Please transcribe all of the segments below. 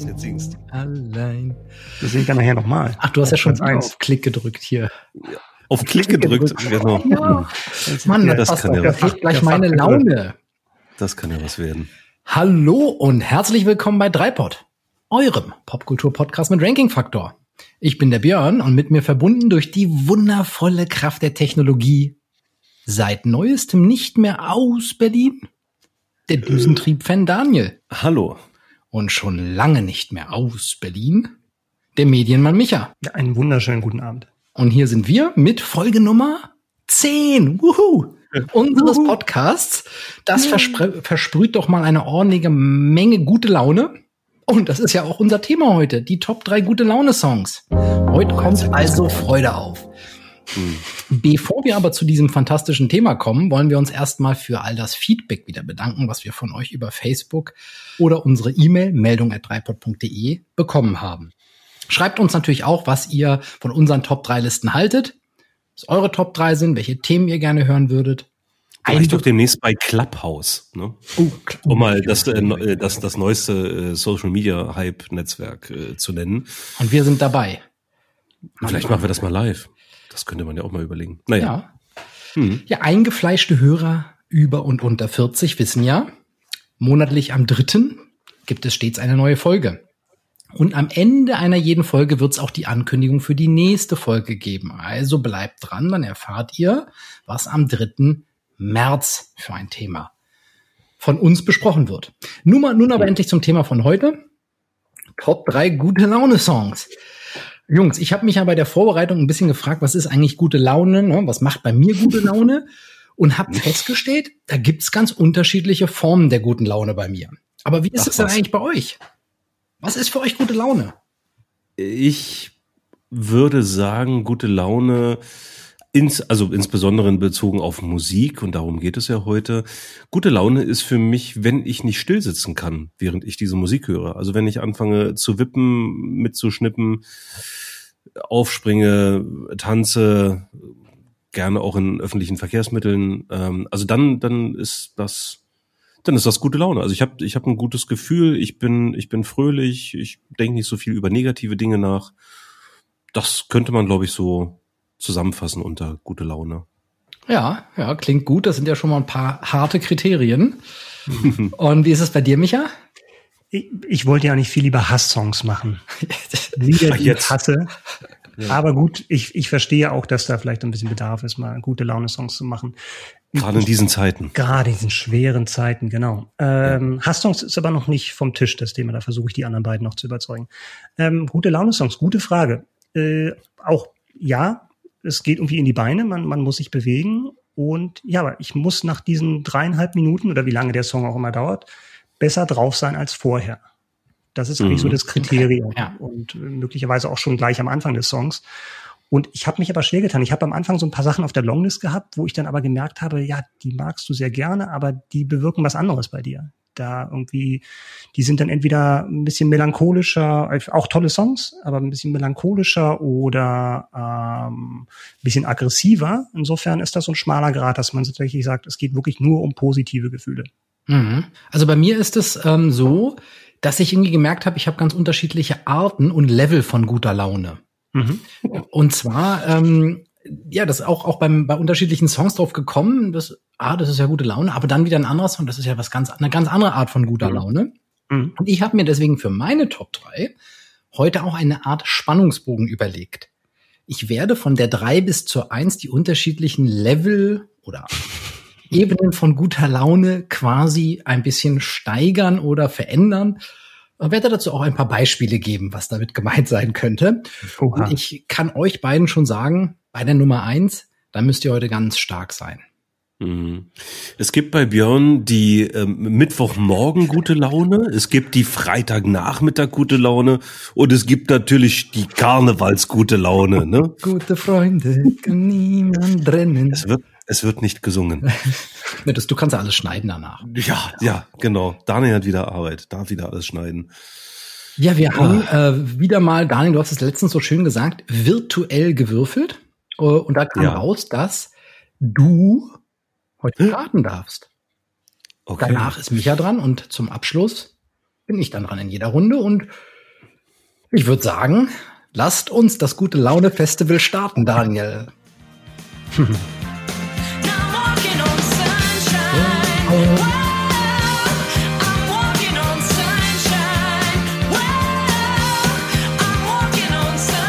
Das jetzt singst. Allein. Das singe ich dann nachher nochmal. Ach, du hast ja schon auf Klick gedrückt hier. Auf Klick gedrückt, genau. Ja. Mann, Ja, das, kann doch ja perfekt was. gleich Der meine. Laune. Das kann ja was werden. Hallo und herzlich willkommen bei Dreipod, eurem Popkultur-Podcast mit Ranking Faktor. Ich bin der Björn und mit mir verbunden durch die wundervolle Kraft der Technologie seit neuestem nicht mehr aus Berlin der Düsentrieb-Fan Daniel Hallo. Und schon lange nicht mehr aus Berlin der Medienmann Micha. Ja, einen wunderschönen guten Abend. Und hier sind wir mit Folge Nummer 10 wuhu, unseres Podcasts. Das verspr versprüht doch mal eine ordentliche Menge gute Laune. Und das ist ja auch unser Thema heute, die Top 3 gute Laune-Songs. Heute kommt also Freude auf. Bevor wir aber zu diesem fantastischen Thema kommen, wollen wir uns erstmal für all das Feedback wieder bedanken, was wir von euch über Facebook oder unsere E-Mail meldung at bekommen haben. Schreibt uns natürlich auch, was ihr von unseren Top 3 Listen haltet, was eure Top 3 sind, welche Themen ihr gerne hören würdet. Vielleicht doch demnächst bei Clubhouse, ne? Oh, um mal das, äh, äh, das, das neueste äh, Social Media Hype Netzwerk äh, zu nennen. Und wir sind dabei. Vielleicht machen wir das mal live. Das könnte man ja auch mal überlegen. Naja. Ja. Hm. Ja, eingefleischte Hörer über und unter 40 wissen ja, monatlich am dritten gibt es stets eine neue Folge. Und am Ende einer jeden Folge wird es auch die Ankündigung für die nächste Folge geben. Also bleibt dran, dann erfahrt ihr, was am 3. März für ein Thema von uns besprochen wird. Nun, mal, nun aber endlich zum Thema von heute. Top 3 gute Laune-Songs. Jungs, ich habe mich ja bei der Vorbereitung ein bisschen gefragt, was ist eigentlich gute Laune? Ne? Was macht bei mir gute Laune? Und habe festgestellt, da gibt's ganz unterschiedliche Formen der guten Laune bei mir. Aber wie ist es denn eigentlich bei euch? Was ist für euch gute Laune? Ich würde sagen, gute Laune, ins, also insbesondere in Bezogen auf Musik, und darum geht es ja heute. Gute Laune ist für mich, wenn ich nicht still sitzen kann, während ich diese Musik höre. Also wenn ich anfange zu wippen, mitzuschnippen, aufspringe, tanze, gerne auch in öffentlichen Verkehrsmitteln. Ähm, also dann, dann ist das, dann ist das gute Laune. Also ich habe, ich habe ein gutes Gefühl. Ich bin, ich bin fröhlich. Ich denke nicht so viel über negative Dinge nach. Das könnte man, glaube ich, so zusammenfassen unter gute Laune. Ja, ja, klingt gut. Das sind ja schon mal ein paar harte Kriterien. Und wie ist es bei dir, Micha? Ich, ich wollte ja nicht viel lieber Hass-Songs machen. Lieder, die ich jetzt. hasse. Aber gut, ich, ich verstehe auch, dass da vielleicht ein bisschen Bedarf ist, mal gute Laune-Songs zu machen. Gerade in diesen Zeiten. Gerade in diesen schweren Zeiten, genau. Ähm, Hass-Songs ist aber noch nicht vom Tisch, das Thema. Da versuche ich die anderen beiden noch zu überzeugen. Ähm, gute Laune-Songs, gute Frage. Äh, auch ja, es geht irgendwie in die Beine, man, man muss sich bewegen. Und ja, aber ich muss nach diesen dreieinhalb Minuten oder wie lange der Song auch immer dauert, besser drauf sein als vorher. Das ist eigentlich Mhm. so das Kriterium. Okay, ja. Und äh, möglicherweise auch schon gleich am Anfang des Songs. Und ich habe mich aber schwer getan. Ich habe am Anfang so ein paar Sachen auf der Longlist gehabt, wo ich dann aber gemerkt habe, ja, die magst du sehr gerne, aber die bewirken was anderes bei dir. Da irgendwie, die sind dann entweder ein bisschen melancholischer, auch tolle Songs, aber ein bisschen melancholischer oder ähm, ein bisschen aggressiver. Insofern ist das so ein schmaler Grad, dass man tatsächlich sagt, es geht wirklich nur um positive Gefühle. Mhm. Also bei mir ist es ähm, so, dass ich irgendwie gemerkt habe, ich habe ganz unterschiedliche Arten und Level von guter Laune. Mhm. Und zwar, ähm, ja, das ist auch, auch beim, bei unterschiedlichen Songs drauf gekommen, das, ah, das ist ja gute Laune, aber dann wieder ein anderer Song, das ist ja was ganz, eine ganz andere Art von guter Mhm. Laune. Mhm. Und ich habe mir deswegen für meine Top 3 heute auch eine Art Spannungsbogen überlegt. Ich werde von der 3 bis zur 1 die unterschiedlichen Level oder Ebenen von guter Laune quasi ein bisschen steigern oder verändern. Und werde dazu auch ein paar Beispiele geben, was damit gemeint sein könnte. Oha. Und ich kann euch beiden schon sagen, bei der Nummer 1, da müsst ihr heute ganz stark sein. Mhm. Es gibt bei Björn die ähm, Mittwochmorgen gute Laune, es gibt die Freitagnachmittag gute Laune und es gibt natürlich die Karnevals gute Laune. Ne? Gute Freunde kann niemand trennen. Es wird, es wird nicht gesungen. du kannst alles schneiden danach. Ja, ja, genau. Daniel hat wieder Arbeit, darf wieder alles schneiden. Ja, wir haben äh, wieder mal, Daniel, du hast es letztens so schön gesagt, virtuell gewürfelt. Äh, und da kam ja. raus, dass du heute starten darfst. Okay. Danach ist Micha dran und zum Abschluss bin ich dann dran in jeder Runde und ich würde sagen, lasst uns das gute Laune Festival starten, Daniel.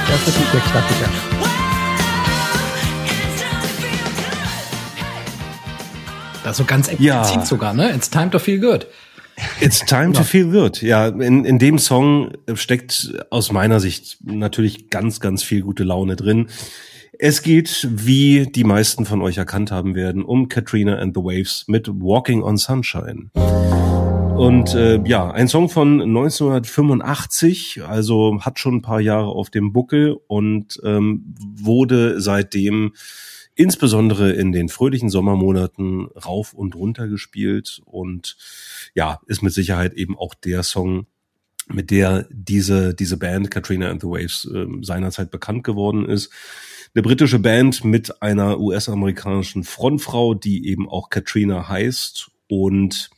Das ist der Klassiker. Also ganz explizit ja. sogar, ne? It's time to feel good. It's time to feel good. Ja, in, in dem Song steckt aus meiner Sicht natürlich ganz, ganz viel gute Laune drin. Es geht, wie die meisten von euch erkannt haben werden, um Katrina and the Waves mit Walking on Sunshine. Und äh, ja, ein Song von 1985, also hat schon ein paar Jahre auf dem Buckel und ähm, wurde seitdem insbesondere in den fröhlichen Sommermonaten rauf und runter gespielt. Und ja, ist mit Sicherheit eben auch der Song, mit der diese, diese Band Katrina and the Waves äh, seinerzeit bekannt geworden ist. Eine britische Band mit einer US-amerikanischen Frontfrau, die eben auch Katrina heißt. Und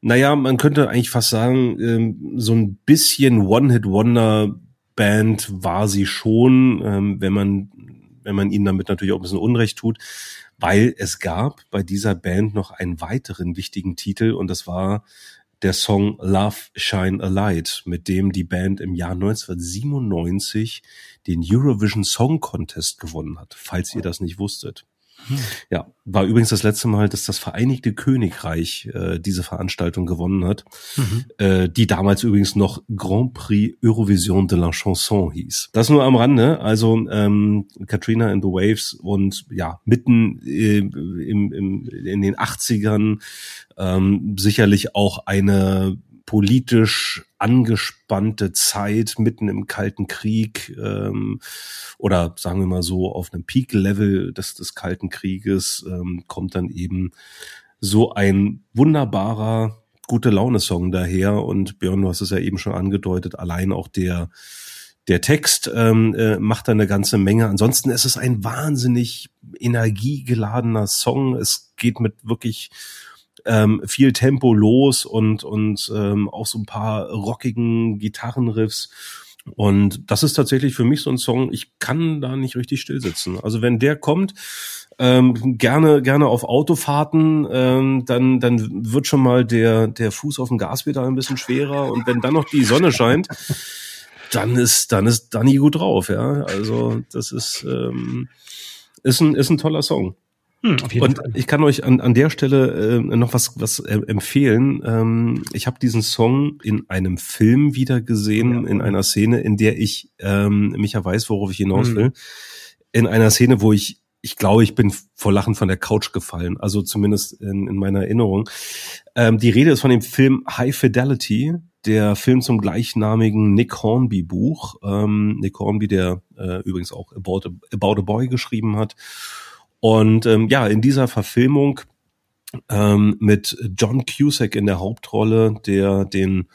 naja, man könnte eigentlich fast sagen, ähm, so ein bisschen One-Hit-Wonder-Band war sie schon, ähm, wenn man wenn man ihnen damit natürlich auch ein bisschen Unrecht tut, weil es gab bei dieser Band noch einen weiteren wichtigen Titel und das war der Song Love Shine a Light, mit dem die Band im Jahr 1997 den Eurovision Song Contest gewonnen hat, falls ihr das nicht wusstet. Ja, war übrigens das letzte Mal, dass das Vereinigte Königreich äh, diese Veranstaltung gewonnen hat, mhm. äh, die damals übrigens noch Grand Prix Eurovision de la Chanson hieß. Das nur am Rande, also ähm, Katrina and the Waves und ja, mitten äh, im, im, in den 80ern ähm, sicherlich auch eine politisch angespannte Zeit mitten im Kalten Krieg ähm, oder sagen wir mal so auf einem Peak-Level des, des Kalten Krieges ähm, kommt dann eben so ein wunderbarer gute Laune-Song daher und Björn, du hast es ja eben schon angedeutet, allein auch der der Text ähm, äh, macht da eine ganze Menge. Ansonsten ist es ein wahnsinnig energiegeladener Song. Es geht mit wirklich ähm, viel Tempo los und, und ähm, auch so ein paar rockigen Gitarrenriffs. Und das ist tatsächlich für mich so ein Song, ich kann da nicht richtig stillsitzen. Also wenn der kommt, ähm, gerne gerne auf Autofahrten, ähm, dann dann wird schon mal der der Fuß auf dem Gaspedal ein bisschen schwerer und wenn dann noch die Sonne scheint, dann ist dann ist Danny gut drauf, ja. Also das ist ähm, ist ein ist ein toller Song. Hm, und Fall. ich kann euch an, an der Stelle äh, noch was, was äh, empfehlen. Ähm, ich habe diesen Song in einem Film wieder gesehen, ja. in einer Szene, in der ich, ähm, Micha weiß, worauf ich hinaus hm. will, in einer Szene, wo ich ich glaube, ich bin vor Lachen von der Couch gefallen, also zumindest in, in meiner Erinnerung. Ähm, die Rede ist von dem Film High Fidelity, der Film zum gleichnamigen Nick Hornby Buch. Ähm, Nick Hornby, der äh, übrigens auch About a, About a Boy geschrieben hat und ähm, ja, in dieser Verfilmung ähm, mit John Cusack in der Hauptrolle, der den,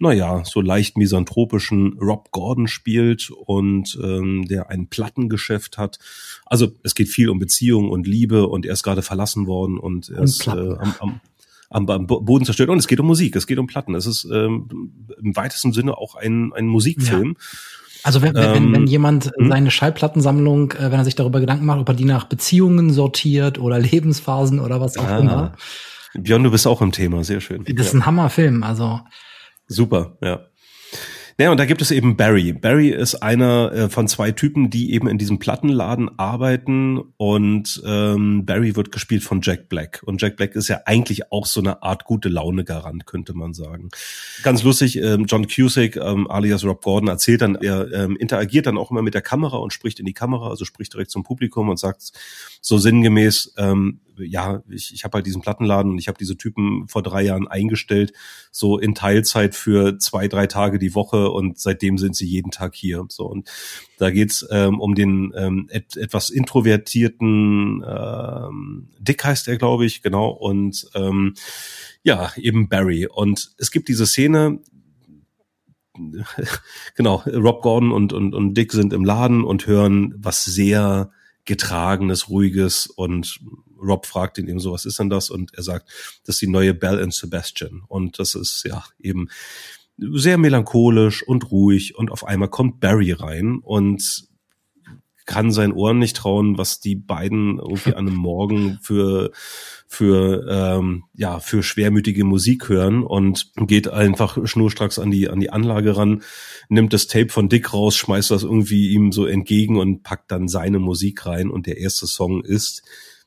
naja, so leicht misanthropischen Rob Gordon spielt und ähm, der ein Plattengeschäft hat. Also es geht viel um Beziehung und Liebe und er ist gerade verlassen worden und er ist äh, am, am am, am Boden zerstört. Und es geht um Musik, es geht um Platten. Es ist ähm, im weitesten Sinne auch ein, ein Musikfilm. Ja. Also wenn, wenn, ähm, wenn jemand hm? seine Schallplattensammlung, äh, wenn er sich darüber Gedanken macht, ob er die nach Beziehungen sortiert oder Lebensphasen oder was auch ah, immer. Björn, du bist auch im Thema, sehr schön. Das ist ein Hammerfilm, also. Super, ja. Ja, und da gibt es eben Barry. Barry ist einer äh, von zwei Typen, die eben in diesem Plattenladen arbeiten und ähm, Barry wird gespielt von Jack Black. Und Jack Black ist ja eigentlich auch so eine Art gute Laune-Garant, könnte man sagen. Ganz lustig, ähm, John Cusack, ähm, alias Rob Gordon, erzählt dann, er ähm, interagiert dann auch immer mit der Kamera und spricht in die Kamera, also spricht direkt zum Publikum und sagt so sinngemäß, ähm, ja, ich, ich habe halt diesen Plattenladen und ich habe diese Typen vor drei Jahren eingestellt, so in Teilzeit für zwei, drei Tage die Woche und seitdem sind sie jeden Tag hier. So und da geht's ähm, um den ähm, et, etwas introvertierten ähm, Dick heißt er, glaube ich, genau und ähm, ja eben Barry und es gibt diese Szene, genau, Rob Gordon und, und, und Dick sind im Laden und hören was sehr getragenes, ruhiges und Rob fragt ihn eben so, was ist denn das? Und er sagt, das ist die neue Bell and Sebastian. Und das ist ja eben sehr melancholisch und ruhig und auf einmal kommt Barry rein und kann seinen Ohren nicht trauen, was die beiden irgendwie an einem Morgen für für ähm, ja für schwermütige Musik hören und geht einfach schnurstracks an die an die Anlage ran, nimmt das Tape von Dick raus, schmeißt das irgendwie ihm so entgegen und packt dann seine Musik rein und der erste Song ist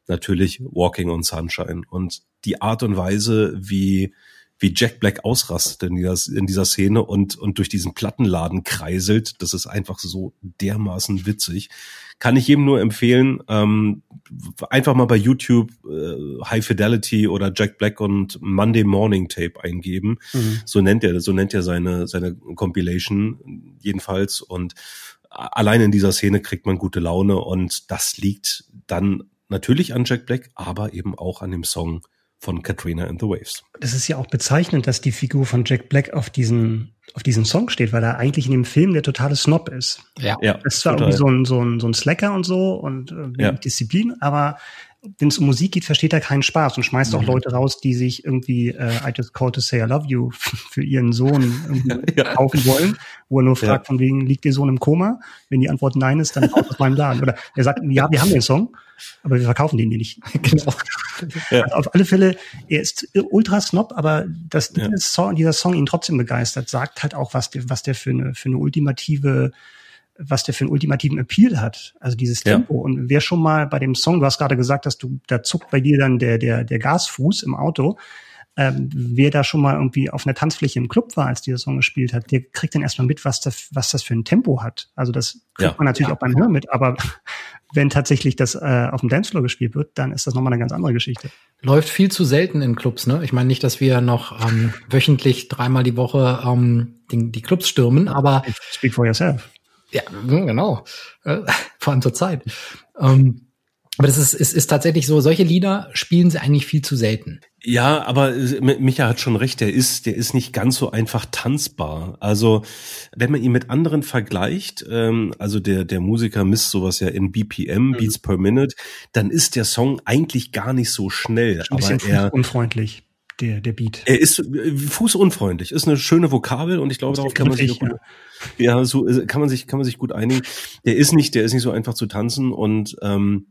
natürlich Walking on Sunshine und die Art und Weise, wie wie Jack Black ausrastet in dieser, in dieser Szene und, und durch diesen Plattenladen kreiselt. Das ist einfach so dermaßen witzig. Kann ich jedem nur empfehlen, ähm, einfach mal bei YouTube äh, High Fidelity oder Jack Black und Monday Morning Tape eingeben. Mhm. So nennt er, so nennt er seine, seine Compilation jedenfalls. Und allein in dieser Szene kriegt man gute Laune und das liegt dann natürlich an Jack Black, aber eben auch an dem Song von Katrina and the Waves. Das ist ja auch bezeichnend, dass die Figur von Jack Black auf diesen, auf diesen Song steht, weil er eigentlich in dem Film der totale Snob ist. Ja. ja das ist zwar total. irgendwie so ein, so ein, so ein Slacker und so und äh, ja. Disziplin, aber wenn es um Musik geht, versteht er keinen Spaß und schmeißt mhm. auch Leute raus, die sich irgendwie äh, I just called to say I love you für ihren Sohn ja. kaufen wollen, wo er nur fragt, ja. von wegen, liegt der Sohn im Koma? Wenn die Antwort nein ist, dann raus aus meinem Laden. Oder er sagt, ja, wir haben den Song, aber wir verkaufen den dir nicht. Genau. Also auf alle Fälle, er ist ultra snob, aber dass Song, dieser Song ihn trotzdem begeistert, sagt halt auch, was der, was der für eine, für eine ultimative was der für einen ultimativen Appeal hat, also dieses Tempo. Ja. Und wer schon mal bei dem Song, du hast gerade gesagt, dass du, da zuckt bei dir dann der, der, der Gasfuß im Auto, ähm, wer da schon mal irgendwie auf einer Tanzfläche im Club war, als dieser Song gespielt hat, der kriegt dann erstmal mit, was das, was das für ein Tempo hat. Also das kriegt ja. man natürlich ja. auch beim Hören mit, aber wenn tatsächlich das äh, auf dem Dancefloor gespielt wird, dann ist das nochmal eine ganz andere Geschichte. Läuft viel zu selten in Clubs, ne? Ich meine nicht, dass wir noch ähm, wöchentlich dreimal die Woche ähm, die, die Clubs stürmen, aber Speak for yourself. Ja, genau. Äh, vor allem zur Zeit. Ähm, aber das ist, ist, ist tatsächlich so, solche Lieder spielen sie eigentlich viel zu selten. Ja, aber Micha hat schon recht, der ist, der ist nicht ganz so einfach tanzbar. Also, wenn man ihn mit anderen vergleicht, ähm, also der, der Musiker misst sowas ja in BPM, mhm. Beats per Minute, dann ist der Song eigentlich gar nicht so schnell. Ein bisschen aber er, unfreundlich der, der Beat. Er ist äh, fußunfreundlich, ist eine schöne Vokabel und ich glaube, darauf kann man sich gut, ja. ja, so äh, kann man sich, kann man sich gut einigen. Der ist nicht, der ist nicht so einfach zu tanzen und ähm,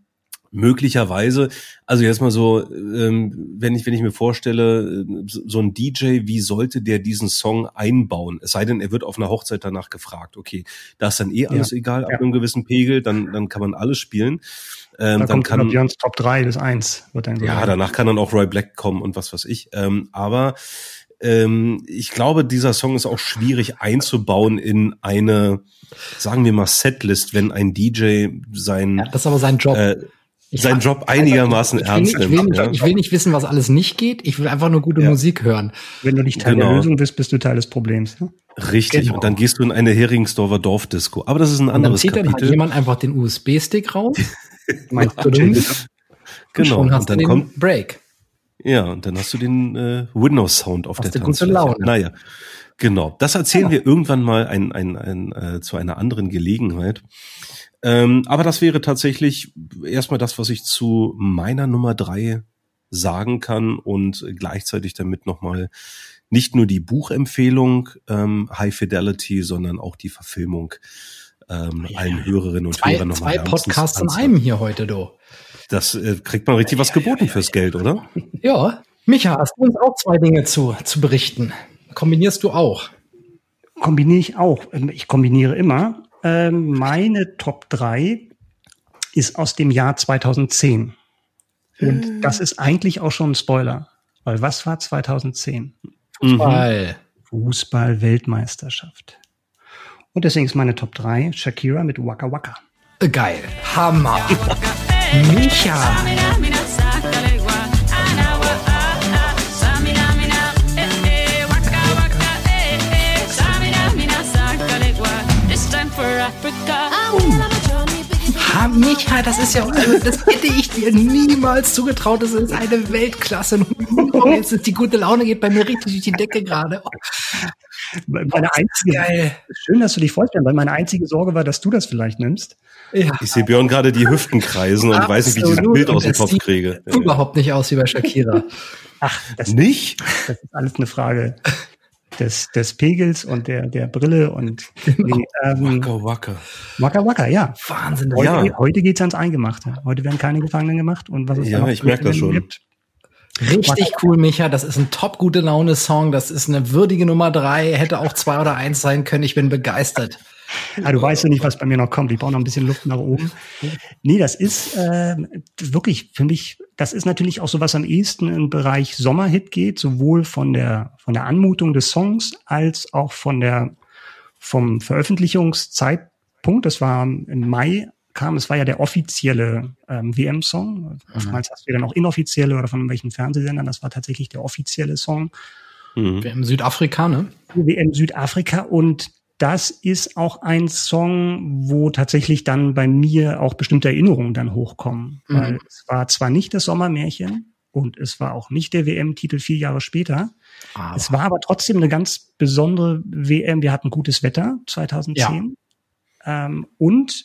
möglicherweise, also jetzt mal so, ähm, wenn ich wenn ich mir vorstelle, äh, so ein DJ, wie sollte der diesen Song einbauen? Es sei denn, er wird auf einer Hochzeit danach gefragt. Okay, da ist dann eh alles ja. egal ab ja. einem gewissen Pegel, dann dann kann man alles spielen. Ähm, da dann kommt kann Björns Top 3 bis 1 wird dann so Ja, sein. danach kann dann auch Roy Black kommen und was weiß ich. Ähm, aber ähm, ich glaube, dieser Song ist auch schwierig einzubauen in eine, sagen wir mal, Setlist, wenn ein DJ sein. Ja, das ist aber sein Job. Äh, seinen Job einigermaßen ich, ernst nimmt. Ich will, nicht, ja. ich will nicht wissen, was alles nicht geht. Ich will einfach nur gute ja. Musik hören. Wenn du nicht Teil genau. der Lösung bist, bist du Teil des Problems. Richtig. Genau. Und dann gehst du in eine Heringsdorfer Dorfdisco. Aber das ist ein anderes und dann zieht Kapitel. dann halt jemand einfach den USB-Stick raus. Meinst du? Genau. Und, und dann kommt Break. Ja, und dann hast du den äh, Windows-Sound auf hast der Tanzfläche. Naja. Genau, das erzählen ja. wir irgendwann mal ein, ein, ein, äh, zu einer anderen Gelegenheit. Ähm, aber das wäre tatsächlich erstmal das, was ich zu meiner Nummer drei sagen kann und gleichzeitig damit nochmal nicht nur die Buchempfehlung ähm, High Fidelity, sondern auch die Verfilmung ähm, ja. allen Hörerinnen und zwei, Hörern nochmal Zwei Podcasts in einem hier heute, du. Das äh, kriegt man richtig was geboten fürs Geld, oder? Ja. Micha, hast du uns auch zwei Dinge zu, zu berichten? Kombinierst du auch? Kombiniere ich auch. Ich kombiniere immer. Ähm, meine Top 3 ist aus dem Jahr 2010. Und hm. das ist eigentlich auch schon ein Spoiler. Weil was war 2010? Fußball. Fußball-Weltmeisterschaft. Und deswegen ist meine Top 3 Shakira mit Waka Waka. Geil. Hammer. Micha. Micha, das ist ja, also das hätte ich dir niemals zugetraut. Das ist eine Weltklasse. Jetzt ist die gute Laune geht bei mir richtig durch die Decke gerade. Meine einzige, geil. Schön, dass du dich freust, weil meine einzige Sorge war, dass du das vielleicht nimmst. Ja. Ich sehe Björn gerade die Hüften kreisen und Absolut. weiß nicht, wie ich dieses Bild aus dem Kopf kriege. Überhaupt nicht aus wie bei Shakira. Ach, das nicht? Das ist alles eine Frage des, des Pegels und der, der Brille und genau. die, ähm, Waka Waka. Waka Waka, ja. Wahnsinn. Heute, ja. heute geht's ans Eingemachte. Heute werden keine Gefangenen gemacht und was es Ja, ich merke das schon. Gibt. Richtig cool, Micha. Das ist ein top gute Laune Song. Das ist eine würdige Nummer drei. Hätte auch zwei oder eins sein können. Ich bin begeistert. Ja, du weißt ja nicht, was bei mir noch kommt. Ich brauche noch ein bisschen Luft nach oben. Nee, das ist äh, wirklich für mich, das ist natürlich auch so, was am ehesten im Bereich Sommerhit geht, sowohl von der, von der Anmutung des Songs als auch von der, vom Veröffentlichungszeitpunkt. Das war im Mai kam, es war ja der offizielle ähm, WM-Song. Oftmals mhm. hast du ja dann auch inoffizielle oder von welchen Fernsehsendern. Das war tatsächlich der offizielle Song. Mhm. WM Südafrika, ne? WM Südafrika und das ist auch ein Song, wo tatsächlich dann bei mir auch bestimmte Erinnerungen dann hochkommen. Mhm. Weil es war zwar nicht das Sommermärchen und es war auch nicht der WM-Titel vier Jahre später. Aber. Es war aber trotzdem eine ganz besondere WM. Wir hatten gutes Wetter 2010. Ja. Ähm, und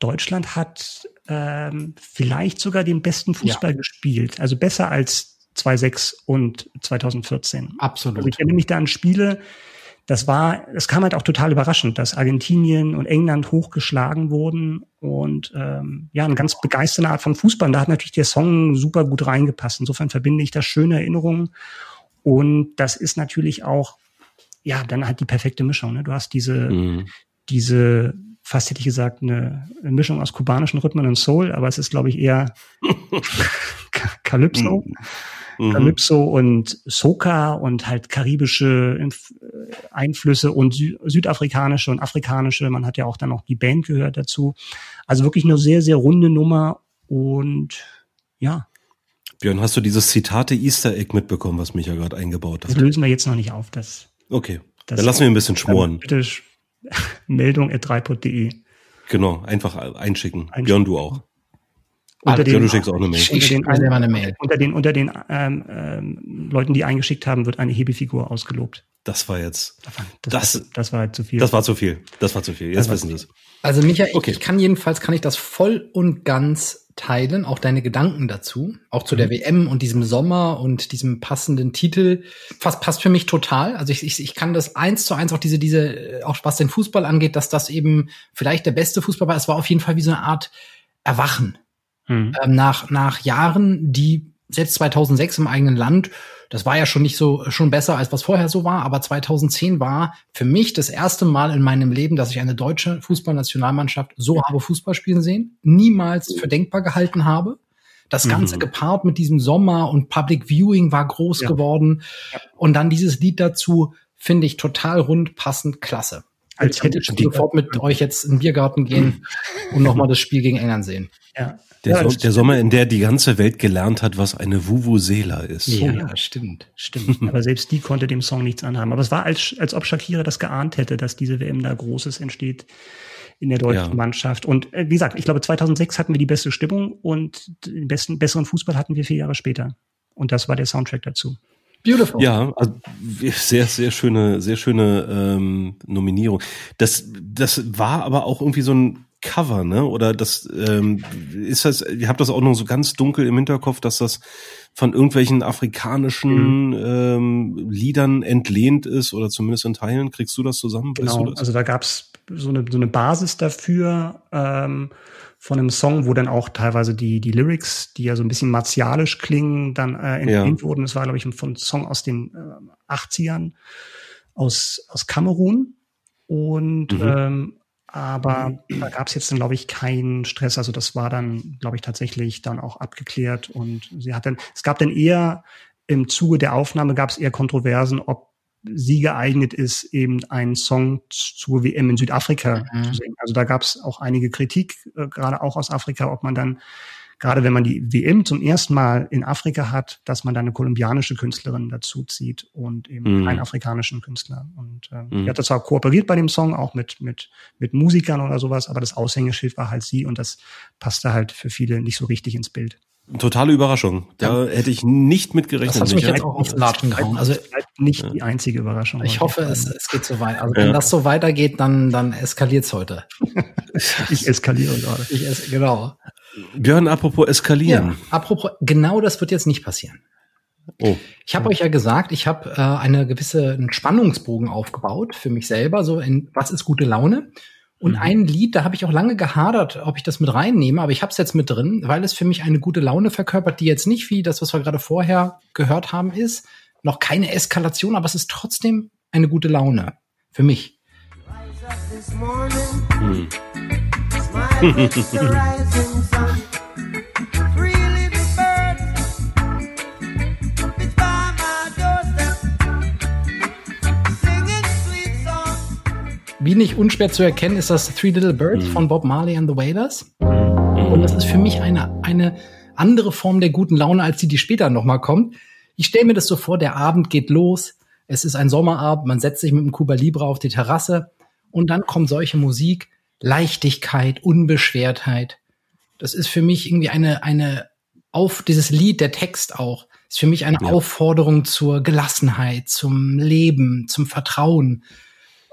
Deutschland hat ähm, vielleicht sogar den besten Fußball ja. gespielt. Also besser als 2006 und 2014. Absolut. Also ich erinnere mich da an Spiele, das war, es kam halt auch total überraschend, dass Argentinien und England hochgeschlagen wurden und ähm, ja, eine ganz begeisternde Art von Fußball. Und da hat natürlich der Song super gut reingepasst. Insofern verbinde ich da schöne Erinnerungen. Und das ist natürlich auch, ja, dann halt die perfekte Mischung. Ne? Du hast diese, mhm. diese, fast hätte ich gesagt, eine, Mischung aus kubanischen Rhythmen und Soul, aber es ist, glaube ich, eher Calypso. Mhm mhm. Calypso und Soca und halt karibische Einflüsse und Sü südafrikanische und afrikanische. Man hat ja auch dann noch die Band gehört dazu. Also wirklich eine sehr, sehr runde Nummer und ja. Björn, hast du dieses Zitate Easter Egg mitbekommen, was mich ja gerade eingebaut hat? Das lösen wir jetzt noch nicht auf. Das, okay, das dann lassen wir ein bisschen schmoren. Bitte Meldung at 3 Genau, einfach einschicken. einschicken. Björn, du auch. Unter den, du schickst auch eine Mail. Unter den, eine Mail. Unter den, unter den ähm, ähm, Leuten, die eingeschickt haben, wird eine Hebefigur ausgelobt. Das war jetzt. Das, das, das, das war zu viel. Das war zu viel. Das war zu viel. Jetzt wissen Sie es. Also Micha, okay. ich kann jedenfalls kann ich das voll und ganz teilen, auch deine Gedanken dazu, auch zu mhm. der WM und diesem Sommer und diesem passenden Titel. Fast passt für mich total. Also ich, ich, ich kann das eins zu eins auch diese diese auch was den Fußball angeht, dass das eben vielleicht der beste Fußball war. Es war auf jeden Fall wie so eine Art Erwachen mhm. ähm, nach, nach Jahren, die selbst 2006 im eigenen Land, das war ja schon nicht so, schon besser als was vorher so war, aber 2010 war für mich das erste Mal in meinem Leben, dass ich eine deutsche Fußballnationalmannschaft so habe Fußball spielen sehen, niemals für denkbar gehalten habe. Das Ganze mhm. gepaart mit diesem Sommer und Public Viewing war groß ja. geworden. Und dann dieses Lied dazu finde ich total rund, passend, klasse. Als hätte ich sofort mit euch jetzt in den Biergarten gehen und nochmal das Spiel gegen England sehen. Ja, der, ja, so der Sommer, in der die ganze Welt gelernt hat, was eine Vuvuzela ist. Ja, ja, stimmt, stimmt. Aber selbst die konnte dem Song nichts anhaben. Aber es war, als, als ob Shakira das geahnt hätte, dass diese WM da Großes entsteht in der deutschen ja. Mannschaft. Und äh, wie gesagt, ich glaube, 2006 hatten wir die beste Stimmung und den besten, besseren Fußball hatten wir vier Jahre später. Und das war der Soundtrack dazu. Beautiful. Ja, also sehr, sehr schöne, sehr schöne ähm, Nominierung. Das, das war aber auch irgendwie so ein Cover, ne? Oder das ähm, ist das, ihr habt das auch noch so ganz dunkel im Hinterkopf, dass das von irgendwelchen afrikanischen mhm. ähm, Liedern entlehnt ist oder zumindest in Teilen. Kriegst du das zusammen? Genau, das? also da gab's so eine, so eine Basis dafür ähm, von einem Song, wo dann auch teilweise die, die Lyrics, die ja so ein bisschen martialisch klingen, dann äh, entlehnt ja. wurden. Das war, glaube ich, ein, von Song aus den äh, 80ern aus, aus Kamerun. Und mhm. ähm, aber da gab es jetzt dann, glaube ich, keinen Stress. Also das war dann, glaube ich, tatsächlich dann auch abgeklärt. Und sie hat dann, es gab dann eher im Zuge der Aufnahme gab es eher Kontroversen, ob sie geeignet ist, eben einen Song zur WM in Südafrika mhm. zu singen. Also da gab es auch einige Kritik, äh, gerade auch aus Afrika, ob man dann gerade wenn man die WM zum ersten Mal in Afrika hat, dass man da eine kolumbianische Künstlerin dazu zieht und eben mhm. einen afrikanischen Künstler. Und äh, mhm. die hat das zwar kooperiert bei dem Song, auch mit, mit, mit Musikern oder sowas, aber das Aushängeschild war halt sie und das passte halt für viele nicht so richtig ins Bild. Totale Überraschung. Da ja. hätte ich nicht mit gerechnet. Das hat mich jetzt auch aufs Latschen gehauen. Also nicht ja. die einzige Überraschung. Ich hoffe, es, es geht so weit. Also ja. wenn das so weitergeht, dann, dann eskaliert es heute. ich eskaliere gerade. Ich es, genau. Björn, apropos eskalieren. Ja, apropos, genau das wird jetzt nicht passieren. Oh. Ich habe euch ja gesagt, ich habe äh, eine gewisse einen Spannungsbogen aufgebaut für mich selber, so in was ist gute Laune. Und mhm. ein Lied, da habe ich auch lange gehadert, ob ich das mit reinnehme, aber ich habe es jetzt mit drin, weil es für mich eine gute Laune verkörpert, die jetzt nicht wie das, was wir gerade vorher gehört haben, ist. Noch keine Eskalation, aber es ist trotzdem eine gute Laune. Für mich. Mhm. Wie nicht unschwer zu erkennen, ist das Three Little Birds mhm. von Bob Marley and the Wailers. Mhm. Und das ist für mich eine, eine andere Form der guten Laune, als die, die später nochmal kommt. Ich stelle mir das so vor, der Abend geht los, es ist ein Sommerabend, man setzt sich mit dem Cuba Libre auf die Terrasse und dann kommt solche Musik, Leichtigkeit, Unbeschwertheit. Das ist für mich irgendwie eine, eine auf dieses Lied, der Text auch, ist für mich eine ja. Aufforderung zur Gelassenheit, zum Leben, zum Vertrauen.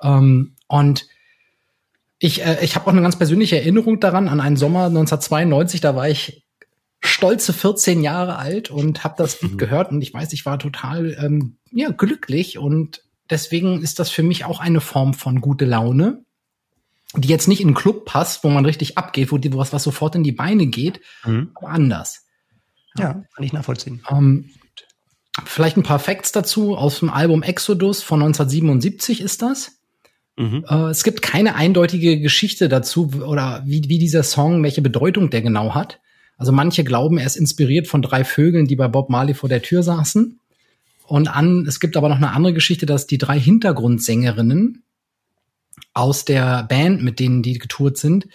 Ähm, und ich, äh, ich habe auch eine ganz persönliche Erinnerung daran, an einen Sommer 1992, da war ich stolze 14 Jahre alt und habe das Lied mhm. gehört und ich weiß, ich war total ähm, ja, glücklich und deswegen ist das für mich auch eine Form von gute Laune, die jetzt nicht in einen Club passt, wo man richtig abgeht, wo, die, wo was, was sofort in die Beine geht, mhm. aber anders. Ja, ja, kann ich nachvollziehen. Ähm, vielleicht ein paar Facts dazu aus dem Album Exodus von 1977 ist das. Mhm. Äh, es gibt keine eindeutige Geschichte dazu oder wie, wie dieser Song, welche Bedeutung der genau hat. Also manche glauben, er ist inspiriert von drei Vögeln, die bei Bob Marley vor der Tür saßen. Und an, es gibt aber noch eine andere Geschichte, dass die drei Hintergrundsängerinnen aus der Band, mit denen die getourt sind,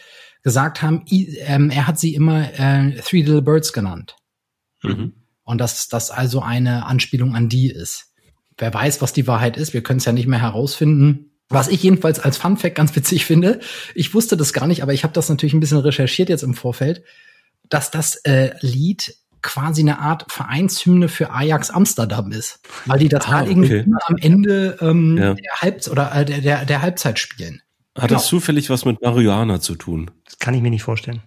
gesagt haben, ähm, er hat sie immer äh, Three Little Birds genannt. Mhm. Und dass das also eine Anspielung an die ist. Wer weiß, was die Wahrheit ist, wir können es ja nicht mehr herausfinden. Was ich jedenfalls als Fun Fact ganz witzig finde, ich wusste das gar nicht, aber ich habe das natürlich ein bisschen recherchiert jetzt im Vorfeld, dass das äh, Lied quasi eine Art Vereinshymne für Ajax Amsterdam ist, weil die das ah, halt irgendwie okay. am Ende ähm, ja. der, Halb oder äh, der, der, der Halbzeit spielen. Hat genau. das zufällig was mit Marihuana zu tun? Das kann ich mir nicht vorstellen.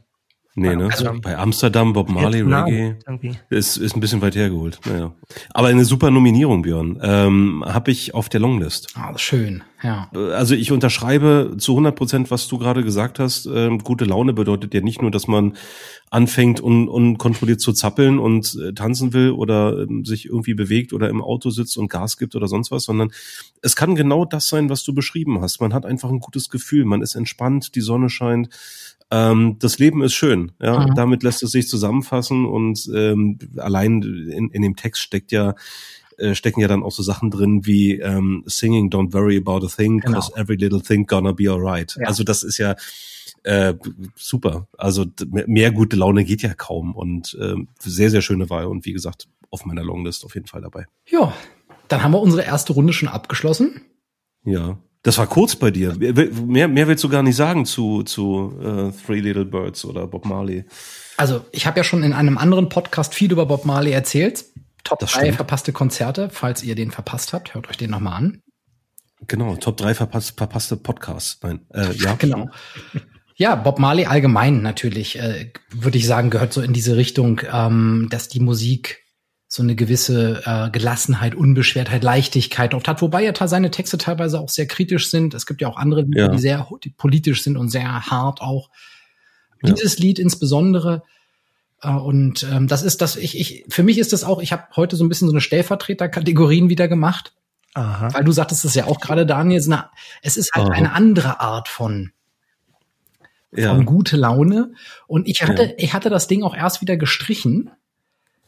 Nee, ne? Also, bei Amsterdam, Bob Marley, Reggae. Ist, ist ein bisschen weit hergeholt. Naja. Aber eine super Nominierung, Björn. Ähm, Habe ich auf der Longlist. Ah, schön, ja. Also ich unterschreibe zu 100 Prozent, was du gerade gesagt hast. Ähm, gute Laune bedeutet ja nicht nur, dass man anfängt, un, unkontrolliert zu zappeln und äh, tanzen will oder ähm, sich irgendwie bewegt oder im Auto sitzt und Gas gibt oder sonst was, sondern es kann genau das sein, was du beschrieben hast. Man hat einfach ein gutes Gefühl, man ist entspannt, die Sonne scheint ähm, das Leben ist schön, ja. Mhm. Damit lässt es sich zusammenfassen und ähm, allein in, in dem Text steckt ja äh, stecken ja dann auch so Sachen drin wie ähm, Singing Don't worry about a thing, genau. cause every little thing gonna be alright. Ja. Also das ist ja äh, super. Also mehr gute Laune geht ja kaum und äh, sehr, sehr schöne Wahl und wie gesagt, auf meiner Longlist auf jeden Fall dabei. Ja, dann haben wir unsere erste Runde schon abgeschlossen. Ja. Das war kurz bei dir. Mehr, mehr willst du gar nicht sagen zu, zu uh, Three Little Birds oder Bob Marley. Also ich habe ja schon in einem anderen Podcast viel über Bob Marley erzählt. Top 3 verpasste Konzerte. Falls ihr den verpasst habt, hört euch den nochmal an. Genau, Top 3 verpasst, verpasste Podcasts. Nein, äh, ja. genau. Ja, Bob Marley allgemein natürlich, äh, würde ich sagen, gehört so in diese Richtung, ähm, dass die Musik so eine gewisse äh, Gelassenheit, Unbeschwertheit, Leichtigkeit oft hat, wobei ja seine Texte teilweise auch sehr kritisch sind. Es gibt ja auch andere, ja. die sehr die politisch sind und sehr hart auch. Ja. Dieses Lied insbesondere äh, und ähm, das ist das ich ich für mich ist das auch. Ich habe heute so ein bisschen so eine Stellvertreterkategorien wieder gemacht, Aha. weil du sagtest es ja auch gerade, Daniel. Es, eine, es ist halt Aha. eine andere Art von ja. von gute Laune und ich hatte ja. ich hatte das Ding auch erst wieder gestrichen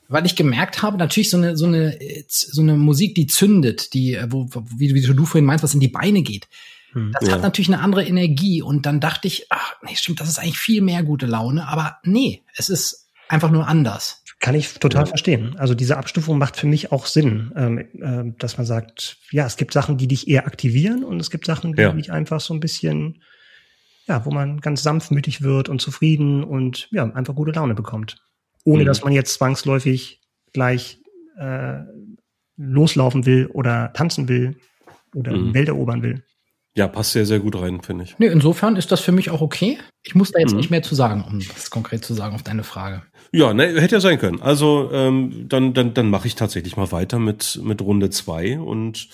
weil ich gemerkt habe, natürlich so eine, so eine, so eine Musik, die zündet, die, wo, wie, wie du vorhin meinst, was in die Beine geht. Hm, das ja. hat natürlich eine andere Energie. Und dann dachte ich, ach, nee, stimmt, das ist eigentlich viel mehr gute Laune. Aber nee, es ist einfach nur anders. Kann ich total ja. verstehen. Also diese Abstufung macht für mich auch Sinn, ähm, äh, dass man sagt, ja, es gibt Sachen, die dich eher aktivieren und es gibt Sachen, die ja. dich einfach so ein bisschen, ja, wo man ganz sanftmütig wird und zufrieden und ja, einfach gute Laune bekommt. Ohne mhm. dass man jetzt zwangsläufig gleich äh, loslaufen will oder tanzen will oder mhm. Welt erobern will. Ja, passt sehr, sehr gut rein, finde ich. Nee, insofern ist das für mich auch okay. Ich muss da jetzt mhm. nicht mehr zu sagen, um das konkret zu sagen auf deine Frage. Ja, ne, hätte ja sein können. Also ähm, dann, dann, dann mache ich tatsächlich mal weiter mit, mit Runde zwei und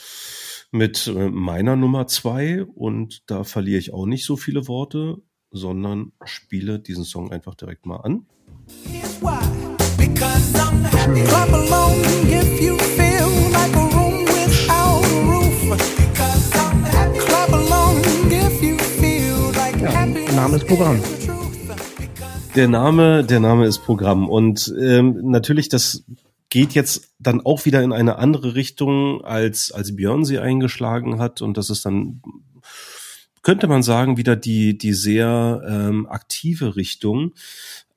mit äh, meiner Nummer zwei. Und da verliere ich auch nicht so viele Worte, sondern spiele diesen Song einfach direkt mal an. Here's why. Because I'm happy. Clap along if you feel like a room without a roof. Because I'm happy. Clap along if you feel like ja, happy. Name ist Programm. Der Name, der Name ist Programm. Und ähm, natürlich, das geht jetzt dann auch wieder in eine andere Richtung, als, als Björn sie eingeschlagen hat. Und das ist dann, könnte man sagen, wieder die, die sehr ähm, aktive Richtung.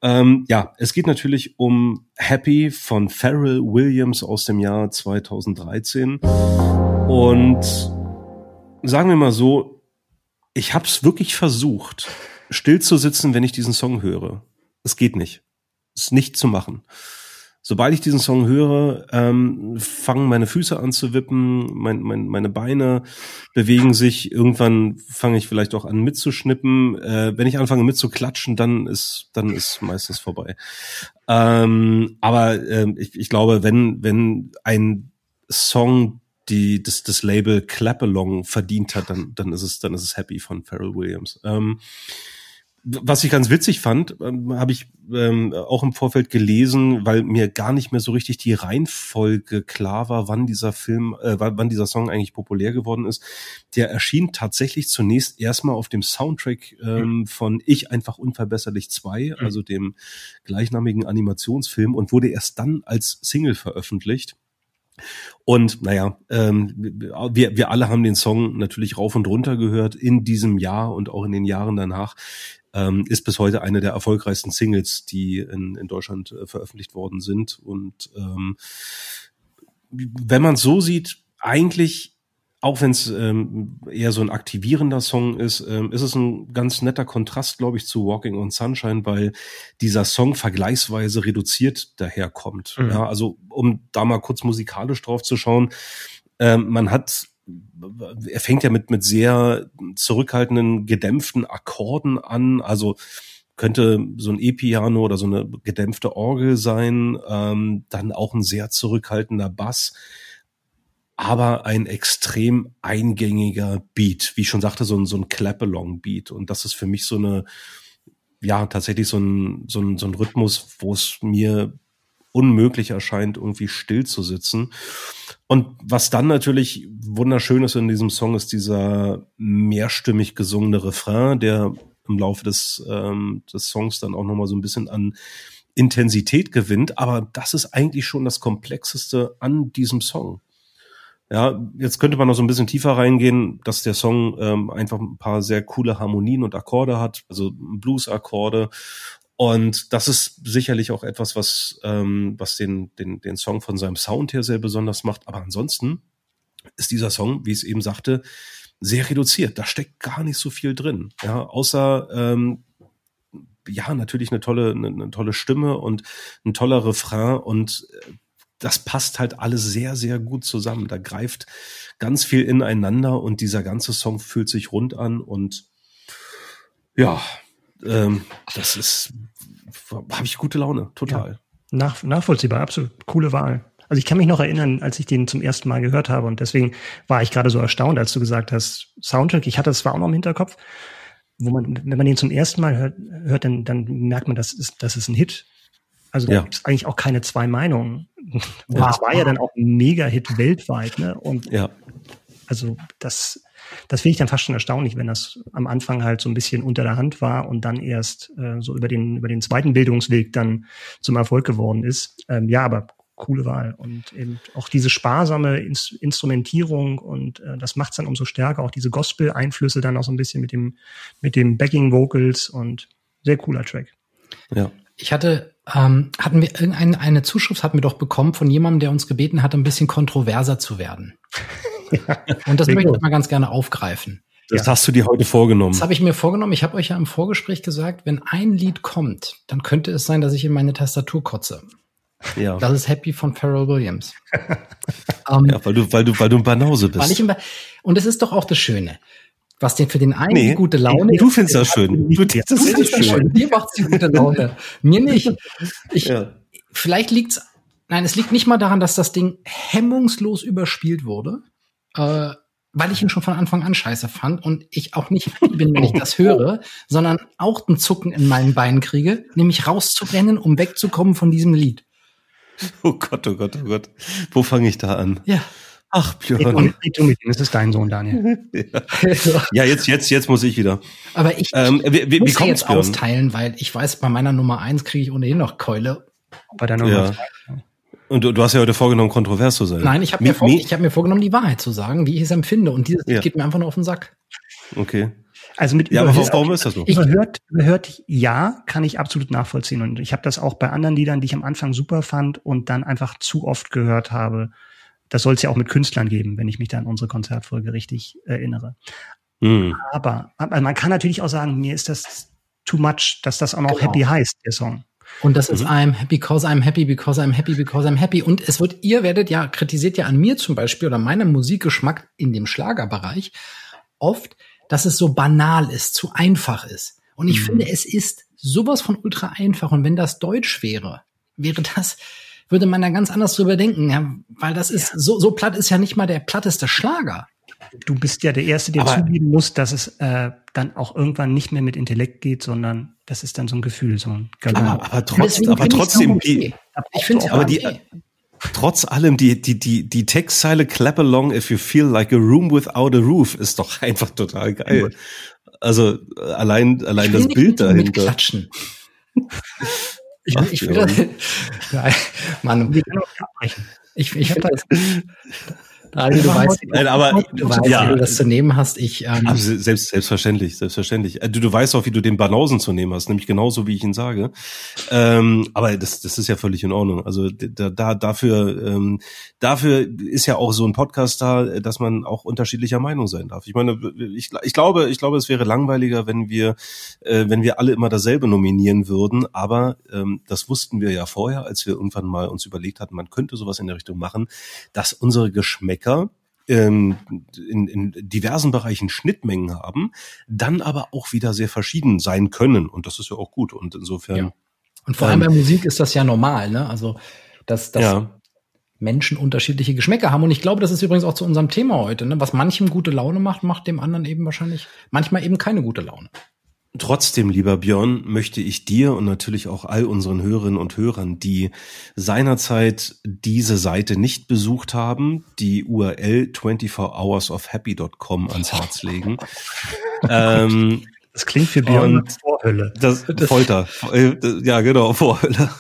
Ähm, ja, es geht natürlich um Happy von Pharrell Williams aus dem Jahr 2013. Und sagen wir mal so, ich habe es wirklich versucht still zu sitzen, wenn ich diesen Song höre. Es geht nicht. Es ist nicht zu machen. Sobald ich diesen Song höre, ähm, fangen meine Füße an zu wippen, mein, mein, meine Beine bewegen sich. Irgendwann fange ich vielleicht auch an mitzuschnippen. Äh, wenn ich anfange mitzuklatschen, dann ist dann ist meistens vorbei. Ähm, aber äh, ich, ich glaube, wenn wenn ein Song die das, das Label Clap Along verdient hat, dann dann ist es dann ist es Happy von Pharrell Williams. Ähm, was ich ganz witzig fand, ähm, habe ich ähm, auch im Vorfeld gelesen, weil mir gar nicht mehr so richtig die Reihenfolge klar war, wann dieser Film, äh, wann dieser Song eigentlich populär geworden ist. Der erschien tatsächlich zunächst erstmal auf dem Soundtrack ähm, mhm. von Ich einfach unverbesserlich 2, mhm. also dem gleichnamigen Animationsfilm und wurde erst dann als Single veröffentlicht. Und naja, ähm, wir, wir alle haben den Song natürlich rauf und runter gehört in diesem Jahr und auch in den Jahren danach ähm, ist bis heute eine der erfolgreichsten Singles, die in, in Deutschland äh, veröffentlicht worden sind. Und ähm, wenn man so sieht, eigentlich auch wenn es ähm, eher so ein aktivierender Song ist, ähm, ist es ein ganz netter Kontrast, glaube ich, zu Walking on Sunshine, weil dieser Song vergleichsweise reduziert daherkommt. Mhm. Ja, also um da mal kurz musikalisch drauf zu schauen, ähm, man hat er fängt ja mit, mit sehr zurückhaltenden, gedämpften Akkorden an. Also könnte so ein E-Piano oder so eine gedämpfte Orgel sein, ähm, dann auch ein sehr zurückhaltender Bass, aber ein extrem eingängiger Beat, wie ich schon sagte, so ein, so ein Clap-Along-Beat. Und das ist für mich so eine, ja, tatsächlich so ein, so ein, so ein Rhythmus, wo es mir unmöglich erscheint, irgendwie still zu sitzen. Und was dann natürlich wunderschön ist in diesem Song, ist dieser mehrstimmig gesungene Refrain, der im Laufe des, ähm, des Songs dann auch nochmal so ein bisschen an Intensität gewinnt. Aber das ist eigentlich schon das Komplexeste an diesem Song. Ja, jetzt könnte man noch so ein bisschen tiefer reingehen, dass der Song ähm, einfach ein paar sehr coole Harmonien und Akkorde hat, also Blues-Akkorde und das ist sicherlich auch etwas, was, ähm, was den, den, den Song von seinem Sound her sehr besonders macht. Aber ansonsten ist dieser Song, wie ich es eben sagte, sehr reduziert. Da steckt gar nicht so viel drin. Ja, außer ähm, ja, natürlich eine tolle, eine, eine tolle Stimme und ein toller Refrain und äh, das passt halt alles sehr, sehr gut zusammen. Da greift ganz viel ineinander und dieser ganze Song fühlt sich rund an und ja, ähm, das ist, habe ich gute Laune, total. Ja, nach, nachvollziehbar, absolut. Coole Wahl. Also ich kann mich noch erinnern, als ich den zum ersten Mal gehört habe und deswegen war ich gerade so erstaunt, als du gesagt hast, Soundtrack, ich hatte das zwar auch noch im Hinterkopf, wo man, wenn man den zum ersten Mal hört, hört dann, dann merkt man, das ist, das ist ein Hit. Also da ja. gibt es eigentlich auch keine zwei Meinungen. Das war ja dann auch ein Mega-Hit weltweit, ne? Und ja. also das, das finde ich dann fast schon erstaunlich, wenn das am Anfang halt so ein bisschen unter der Hand war und dann erst äh, so über den, über den zweiten Bildungsweg dann zum Erfolg geworden ist. Ähm, ja, aber coole Wahl. Und eben auch diese sparsame Ins Instrumentierung und äh, das macht es dann umso stärker. Auch diese Gospel-Einflüsse dann auch so ein bisschen mit dem, mit dem Backing-Vocals und sehr cooler Track. Ja. Ich hatte ähm, hatten wir irgendeine eine Zuschrift hatten wir doch bekommen von jemandem, der uns gebeten hat, ein bisschen kontroverser zu werden. Ja, Und das möchte ich mal ganz gerne aufgreifen. Das ja. hast du dir heute vorgenommen. Das habe ich mir vorgenommen. Ich habe euch ja im Vorgespräch gesagt, wenn ein Lied kommt, dann könnte es sein, dass ich in meine Tastatur kotze. Ja. Das ist Happy von Pharrell Williams. um, ja, weil du, weil du, weil du ein Banause bist. Weil ich im und es ist doch auch das Schöne. Was denn für den einen nee, gute Laune nee, Du findest das schön. Du, das du findest das schön. Dir macht's die gute Laune. Mir nicht. Ich, ja. Vielleicht liegt's, nein, es liegt nicht mal daran, dass das Ding hemmungslos überspielt wurde. Äh, weil ich ihn schon von Anfang an scheiße fand und ich auch nicht bin, wenn ich das höre, sondern auch ein Zucken in meinen Beinen kriege, nämlich rauszurennen, um wegzukommen von diesem Lied. Oh Gott, oh Gott, oh Gott. Wo fange ich da an? Ja. Ach, Björn. Du mit ihm, das ist dein Sohn, Daniel. ja. ja, jetzt, jetzt, jetzt muss ich wieder. Aber ich, ähm, wie, wie, muss wie jetzt Björn? austeilen, weil ich weiß, bei meiner Nummer eins kriege ich ohnehin noch Keule. Bei der Nummer ja. zwei. Und du, du hast ja heute vorgenommen, kontrovers zu sein. Nein, ich habe mir, vor, hab mir vorgenommen, die Wahrheit zu sagen, wie ich es empfinde. Und dieses ja. geht mir einfach nur auf den Sack. Okay. Also mit ja, aber warum ist das so? Überhört, überhört, ja, kann ich absolut nachvollziehen. Und ich habe das auch bei anderen Liedern, die ich am Anfang super fand und dann einfach zu oft gehört habe. Das soll es ja auch mit Künstlern geben, wenn ich mich da an unsere Konzertfolge richtig erinnere. Mhm. Aber, aber man kann natürlich auch sagen, mir ist das too much, dass das auch noch genau. Happy heißt, der Song. Und das mhm. ist I'm happy because I'm happy because I'm happy because I'm happy. Und es wird, ihr werdet ja, kritisiert ja an mir zum Beispiel oder meinem Musikgeschmack in dem Schlagerbereich oft, dass es so banal ist, zu einfach ist. Und ich mhm. finde, es ist sowas von ultra einfach. Und wenn das Deutsch wäre, wäre das, würde man da ganz anders drüber denken, ja, weil das ist, ja. so, so platt ist ja nicht mal der platteste Schlager du bist ja der Erste, der aber, zugeben muss, dass es äh, dann auch irgendwann nicht mehr mit Intellekt geht, sondern das ist dann so ein Gefühl, so ein Aber, aber, trotz, aber trotzdem, okay. ich finde aber die, okay. trotz allem die die die die Textzeile "Clap along if you feel like a room without a roof" ist doch einfach total geil. Also allein allein das Bild dahinter. Klatschen. Ich, Ach, ich will das, Mann, ich, ich finde das, also du weißt, Nein, aber, du weißt ja, wie du das zu nehmen hast. Ich, ähm, selbst, selbstverständlich, selbstverständlich. Äh, du, du weißt auch, wie du den Banausen zu nehmen hast, nämlich genauso, wie ich ihn sage. Ähm, aber das, das ist ja völlig in Ordnung. Also da, da dafür, ähm, dafür ist ja auch so ein Podcast da, dass man auch unterschiedlicher Meinung sein darf. Ich meine, ich, ich glaube, ich glaube, es wäre langweiliger, wenn wir, äh, wenn wir alle immer dasselbe nominieren würden. Aber ähm, das wussten wir ja vorher, als wir irgendwann mal uns überlegt hatten, man könnte sowas in der Richtung machen, dass unsere Geschmäcker Musiker ähm, in, in diversen Bereichen Schnittmengen haben, dann aber auch wieder sehr verschieden sein können. Und das ist ja auch gut. Und insofern. Ja. Und vor allem bei Musik ist das ja normal, ne? Also, dass, dass ja. Menschen unterschiedliche Geschmäcker haben. Und ich glaube, das ist übrigens auch zu unserem Thema heute. Ne? Was manchem gute Laune macht, macht dem anderen eben wahrscheinlich manchmal eben keine gute Laune. Trotzdem, lieber Björn, möchte ich dir und natürlich auch all unseren Hörerinnen und Hörern, die seinerzeit diese Seite nicht besucht haben, die URL 24hoursofhappy.com ans Herz legen. ähm, das klingt für Björn und Vorhölle. Das, Folter. Äh, ja, genau, Vorhölle.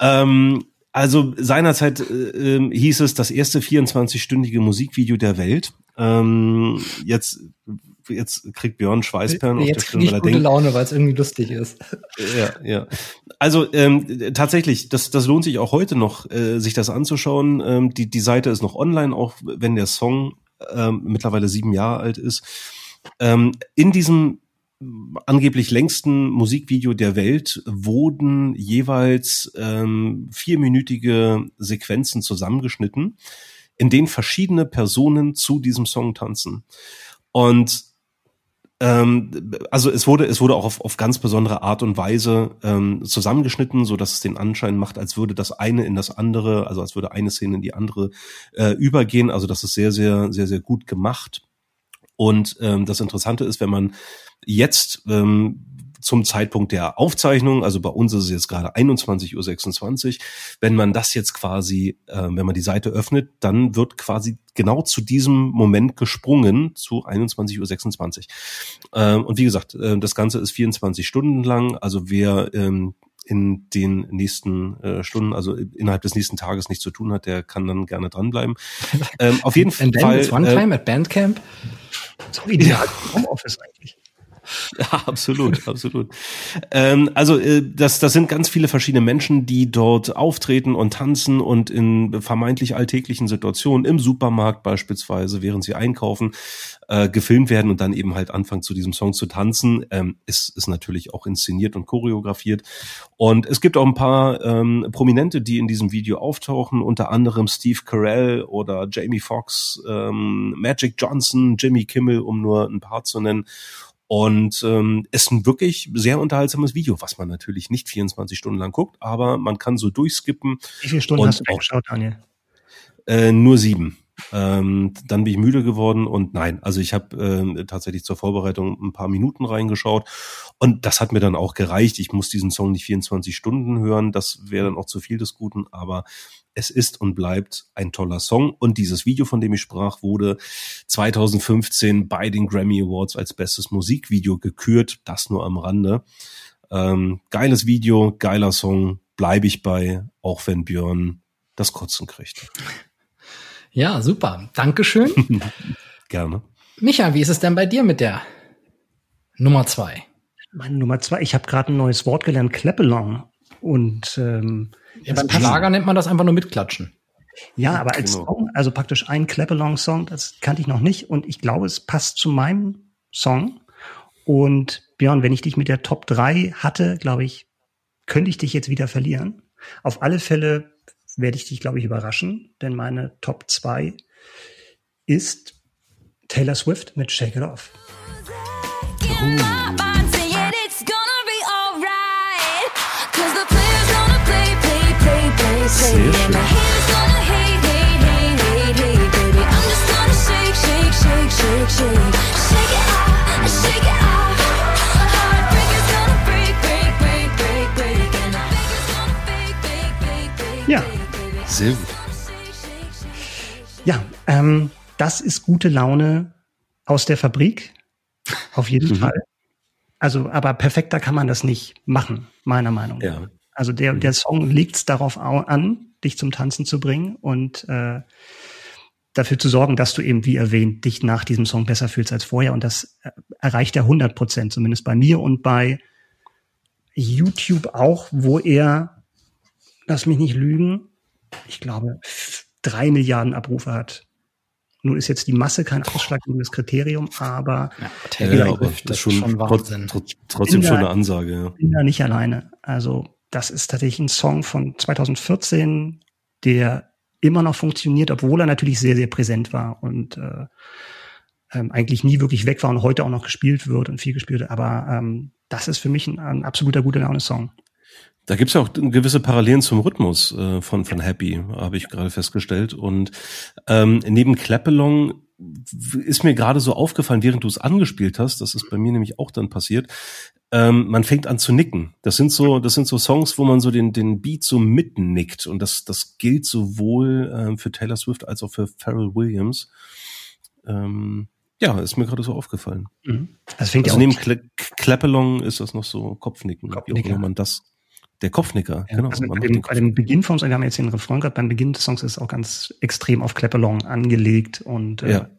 ähm, also seinerzeit äh, hieß es das erste 24-stündige Musikvideo der Welt. Ähm, jetzt jetzt kriegt Björn Schweißperlen auf der Stirn, weil er gute denkt, Laune, weil es irgendwie lustig ist. Ja, ja. Also ähm, tatsächlich, das, das lohnt sich auch heute noch, äh, sich das anzuschauen. Ähm, die, die Seite ist noch online, auch wenn der Song ähm, mittlerweile sieben Jahre alt ist. Ähm, in diesem angeblich längsten Musikvideo der Welt wurden jeweils ähm, vierminütige Sequenzen zusammengeschnitten, in denen verschiedene Personen zu diesem Song tanzen. Und ähm, also es wurde, es wurde auch auf, auf ganz besondere Art und Weise ähm, zusammengeschnitten, so dass es den Anschein macht, als würde das eine in das andere, also als würde eine Szene in die andere äh, übergehen. Also das ist sehr, sehr, sehr, sehr gut gemacht. Und ähm, das Interessante ist, wenn man jetzt ähm, zum Zeitpunkt der Aufzeichnung, also bei uns ist es jetzt gerade 21.26 Uhr, wenn man das jetzt quasi, äh, wenn man die Seite öffnet, dann wird quasi genau zu diesem Moment gesprungen zu 21.26 Uhr. Ähm, und wie gesagt, äh, das Ganze ist 24 Stunden lang, also wer ähm, in den nächsten äh, Stunden, also innerhalb des nächsten Tages nichts zu tun hat, der kann dann gerne dranbleiben. Ähm, auf jeden And Fall. It's one äh, time at Bandcamp. So ideal ja. Homeoffice eigentlich. Ja, absolut, absolut. Ähm, also äh, das, das sind ganz viele verschiedene Menschen, die dort auftreten und tanzen und in vermeintlich alltäglichen Situationen im Supermarkt beispielsweise, während sie einkaufen, äh, gefilmt werden und dann eben halt anfangen zu diesem Song zu tanzen. Ähm, ist, ist natürlich auch inszeniert und choreografiert. Und es gibt auch ein paar ähm, Prominente, die in diesem Video auftauchen, unter anderem Steve Carell oder Jamie Foxx, ähm, Magic Johnson, Jimmy Kimmel, um nur ein paar zu nennen. Und ähm, ist ein wirklich sehr unterhaltsames Video, was man natürlich nicht 24 Stunden lang guckt, aber man kann so durchskippen. Wie viele Stunden hast du auch, geschaut, Daniel? Äh, nur sieben. Ähm, dann bin ich müde geworden und nein, also ich habe äh, tatsächlich zur Vorbereitung ein paar Minuten reingeschaut und das hat mir dann auch gereicht. Ich muss diesen Song nicht 24 Stunden hören, das wäre dann auch zu viel des Guten, aber es ist und bleibt ein toller Song und dieses Video, von dem ich sprach, wurde 2015 bei den Grammy Awards als bestes Musikvideo gekürt, das nur am Rande. Ähm, geiles Video, geiler Song, bleibe ich bei, auch wenn Björn das Kotzen kriegt. Ja, super. Dankeschön. Gerne. Micha, wie ist es denn bei dir mit der Nummer zwei? Meine Nummer zwei, ich habe gerade ein neues Wort gelernt, Clapalong. Und ähm, ja, beim Schlager nennt man das einfach nur mitklatschen. Ja, aber als genau. Song, also praktisch ein Clapalong-Song, das kannte ich noch nicht. Und ich glaube, es passt zu meinem Song. Und Björn, wenn ich dich mit der Top 3 hatte, glaube ich, könnte ich dich jetzt wieder verlieren. Auf alle Fälle werde ich dich, glaube ich, überraschen, denn meine Top 2 ist Taylor Swift mit Shake It Off. Uh. Sehr schön. Ja, sehr gut. Ja, ähm, das ist gute Laune aus der Fabrik. Auf jeden mhm. Fall. Also, aber perfekter kann man das nicht machen, meiner Meinung nach. Ja. Also der, mhm. der Song legt es darauf an, dich zum Tanzen zu bringen und äh, dafür zu sorgen, dass du eben, wie erwähnt, dich nach diesem Song besser fühlst als vorher. Und das äh, erreicht er 100 Prozent, zumindest bei mir und bei YouTube auch, wo er, lass mich nicht lügen, ich glaube, drei Milliarden Abrufe hat. Nun ist jetzt die Masse kein ausschlaggebendes Kriterium, aber ja, ja, aber das ist schon, schon Wahnsinn. trotzdem schon eine Ansage. Ja. Bin da nicht alleine. Also das ist tatsächlich ein Song von 2014, der immer noch funktioniert, obwohl er natürlich sehr, sehr präsent war und äh, ähm, eigentlich nie wirklich weg war und heute auch noch gespielt wird und viel gespielt wird. Aber ähm, das ist für mich ein, ein absoluter guter Laune-Song. Da gibt's ja auch gewisse Parallelen zum Rhythmus äh, von, von Happy, habe ich gerade festgestellt. Und ähm, neben Clapalong ist mir gerade so aufgefallen, während du es angespielt hast, das ist bei mir nämlich auch dann passiert, ähm, man fängt an zu nicken. Das sind so, das sind so Songs, wo man so den, den Beat so mitnickt. Und das, das gilt sowohl ähm, für Taylor Swift als auch für Pharrell Williams. Ähm, ja, ist mir gerade so aufgefallen. Mhm. Also, fängt also neben Cla Clapalong ist das noch so Kopfnicken, Kopfnicker. wie auch man das der Kopfnicker, ja, genau. Also bei, dem, bei dem Beginn vom Song, wir haben jetzt den Refrain gehabt, beim Beginn des Songs ist es auch ganz extrem auf Clapalong angelegt und äh, ja.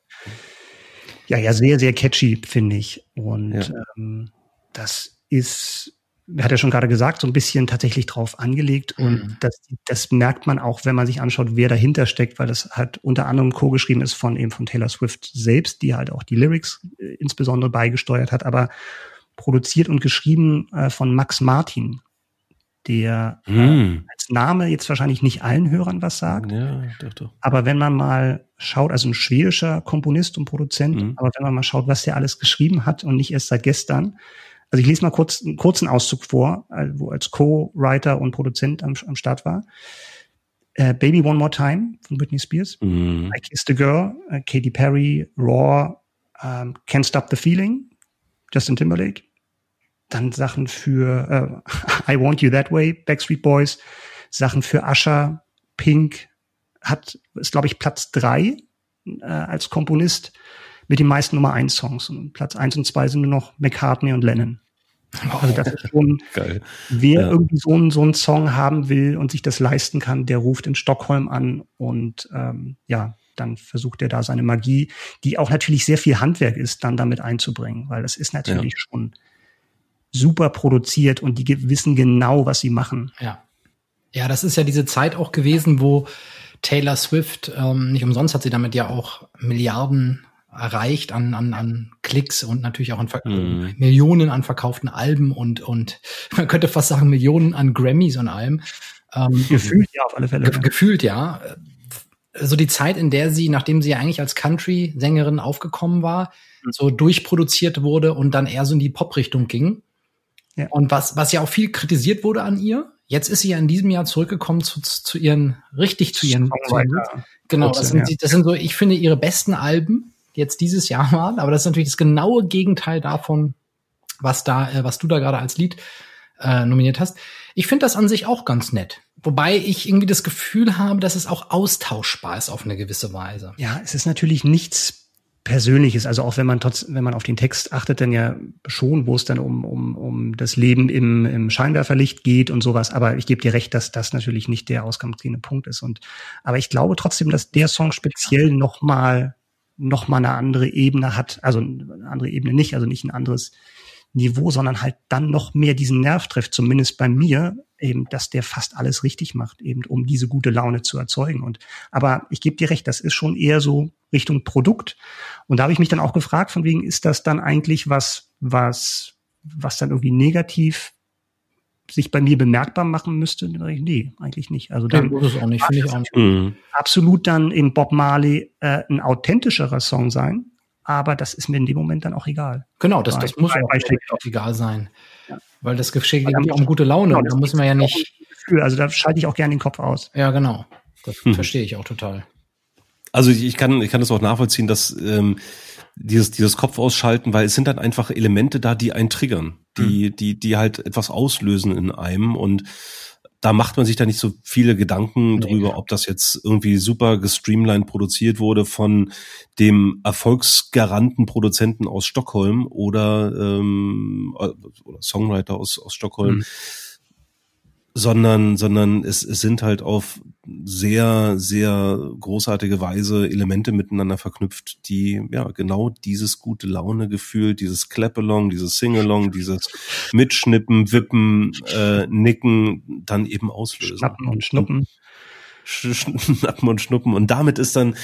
ja, ja, sehr, sehr catchy, finde ich. Und ja. ähm, das ist, hat er schon gerade gesagt, so ein bisschen tatsächlich drauf angelegt. Und mhm. das, das merkt man auch, wenn man sich anschaut, wer dahinter steckt, weil das halt unter anderem co-geschrieben ist von eben von Taylor Swift selbst, die halt auch die Lyrics äh, insbesondere beigesteuert hat, aber produziert und geschrieben äh, von Max Martin, der mm. äh, als Name jetzt wahrscheinlich nicht allen Hörern was sagt. Ja, doch, doch. Aber wenn man mal schaut, also ein schwedischer Komponist und Produzent, mm. aber wenn man mal schaut, was der alles geschrieben hat und nicht erst seit gestern. Also ich lese mal kurz einen kurzen Auszug vor, äh, wo als Co-Writer und Produzent am, am Start war. Uh, Baby One More Time von Britney Spears, mm. I Kissed a Girl, uh, Katy Perry, Raw, um, Can't Stop the Feeling, Justin Timberlake, dann Sachen für äh, I Want You That Way, Backstreet Boys, Sachen für Usher, Pink, hat, ist glaube ich Platz drei äh, als Komponist mit den meisten Nummer eins Songs. Und Platz eins und zwei sind nur noch McCartney und Lennon. Also das ist schon, Geil. wer ja. irgendwie so einen, so einen Song haben will und sich das leisten kann, der ruft in Stockholm an und ähm, ja, dann versucht er da seine Magie, die auch natürlich sehr viel Handwerk ist, dann damit einzubringen, weil das ist natürlich ja. schon super produziert und die wissen genau, was sie machen. Ja. Ja, das ist ja diese Zeit auch gewesen, wo Taylor Swift, ähm, nicht umsonst hat sie damit ja auch Milliarden erreicht an, an, an Klicks und natürlich auch an mhm. Millionen an verkauften Alben und, und man könnte fast sagen Millionen an Grammys und allem. Ähm, gefühlt ja auf alle Fälle. Ge gefühlt ja. So die Zeit, in der sie, nachdem sie ja eigentlich als Country-Sängerin aufgekommen war, mhm. so durchproduziert wurde und dann eher so in die Pop-Richtung ging. Ja. Und was, was ja auch viel kritisiert wurde an ihr. Jetzt ist sie ja in diesem Jahr zurückgekommen zu, zu ihren, richtig zu ihren, zu ihren genau, das sind, das sind so, ich finde, ihre besten Alben jetzt dieses Jahr waren, aber das ist natürlich das genaue Gegenteil davon, was da, äh, was du da gerade als Lied äh, nominiert hast. Ich finde das an sich auch ganz nett. Wobei ich irgendwie das Gefühl habe, dass es auch austauschbar ist auf eine gewisse Weise. Ja, es ist natürlich nichts Persönliches, also auch wenn man trotz, wenn man auf den Text achtet, dann ja schon, wo es dann um, um, um das Leben im, im Scheinwerferlicht geht und sowas. Aber ich gebe dir recht, dass das natürlich nicht der ausgangsgebende Punkt ist. Und aber ich glaube trotzdem, dass der Song speziell nochmal noch mal eine andere Ebene hat, also eine andere Ebene nicht, also nicht ein anderes Niveau, sondern halt dann noch mehr diesen Nerv trifft, zumindest bei mir, eben, dass der fast alles richtig macht, eben um diese gute Laune zu erzeugen. Und aber ich gebe dir recht, das ist schon eher so Richtung Produkt. Und da habe ich mich dann auch gefragt, von wegen, ist das dann eigentlich was, was, was dann irgendwie negativ sich bei mir bemerkbar machen müsste, nee, eigentlich nicht. Also dann nee, das auch nicht, finde ich auch nicht. Mhm. absolut dann in Bob Marley äh, ein authentischerer Song sein, aber das ist mir in dem Moment dann auch egal. Genau, das, das muss auch, auch egal sein. Ja. Weil das Geschenk geht auch um gute Laune genau, da muss man ja nicht. Also da schalte ich auch gerne den Kopf aus. Ja, genau. Das hm. verstehe ich auch total. Also ich kann, ich kann das auch nachvollziehen, dass ähm, dieses, dieses Kopf ausschalten, weil es sind dann einfach Elemente da, die einen triggern, die, mhm. die, die halt etwas auslösen in einem und da macht man sich da nicht so viele Gedanken nee. drüber, ob das jetzt irgendwie super gestreamlined produziert wurde von dem erfolgsgaranten Produzenten aus Stockholm oder, ähm, äh, oder Songwriter aus, aus Stockholm. Mhm sondern, sondern es, es sind halt auf sehr, sehr großartige Weise Elemente miteinander verknüpft, die ja genau dieses gute Laune-Gefühl, dieses Clap-Along, dieses Sing-Along, dieses Mitschnippen, Wippen, äh, Nicken dann eben auslösen. Schnappen und Schnuppen. Schnappen und Schnuppen. Und damit ist dann